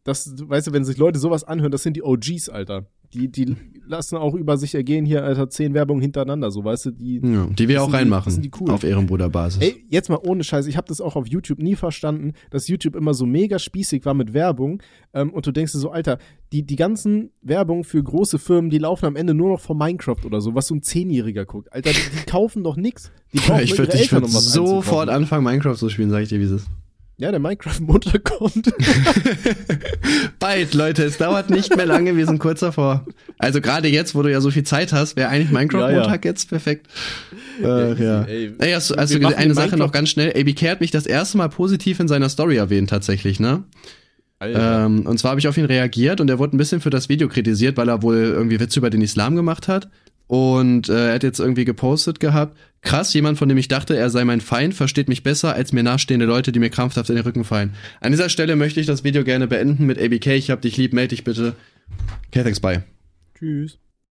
das, weißt du, wenn sich Leute sowas anhören, das sind die OGs, Alter. Die, die lassen auch über sich ergehen hier, Alter, zehn Werbungen hintereinander, so, weißt du, die, Ja, die wir auch die- reinmachen. sind die coolen. Auf Ehrenbruderbasis. Ey, jetzt mal ohne Scheiß, ich habe das auch auf YouTube nie verstanden, dass YouTube immer so mega spießig war mit Werbung. Ähm, und du denkst dir so, Alter, die, die ganzen Werbung für große Firmen, die laufen am Ende nur noch vor Minecraft oder so, was so ein Zehnjähriger guckt. Alter, die, die kaufen doch nix. Die ich würde ihre ich Eltern, würd sofort anfangen, Minecraft zu spielen, sag ich dir, wie es ist. Ja, der Minecraft im Untergrund. Bald, Leute, es dauert nicht mehr lange, wir sind kurz davor. Also gerade jetzt, wo du ja so viel Zeit hast, wäre eigentlich Minecraft-Montag jetzt perfekt. Äh, ja. ey. Ey, hast, hast du eine Sache noch ganz schnell. ABK hat mich das erste Mal positiv in seiner Story erwähnt, tatsächlich, ne? Ähm, und zwar habe ich auf ihn reagiert und er wurde ein bisschen für das Video kritisiert, weil er wohl irgendwie Witze über den Islam gemacht hat. Und äh, er hat jetzt irgendwie gepostet gehabt, krass, jemand, von dem ich dachte, er sei mein Feind, versteht mich besser als mir nahestehende Leute, die mir krampfhaft in den Rücken fallen. An dieser Stelle möchte ich das Video gerne beenden mit ABK. Ich hab dich lieb, melde dich bitte. Okay, thanks, bye. Tschüss.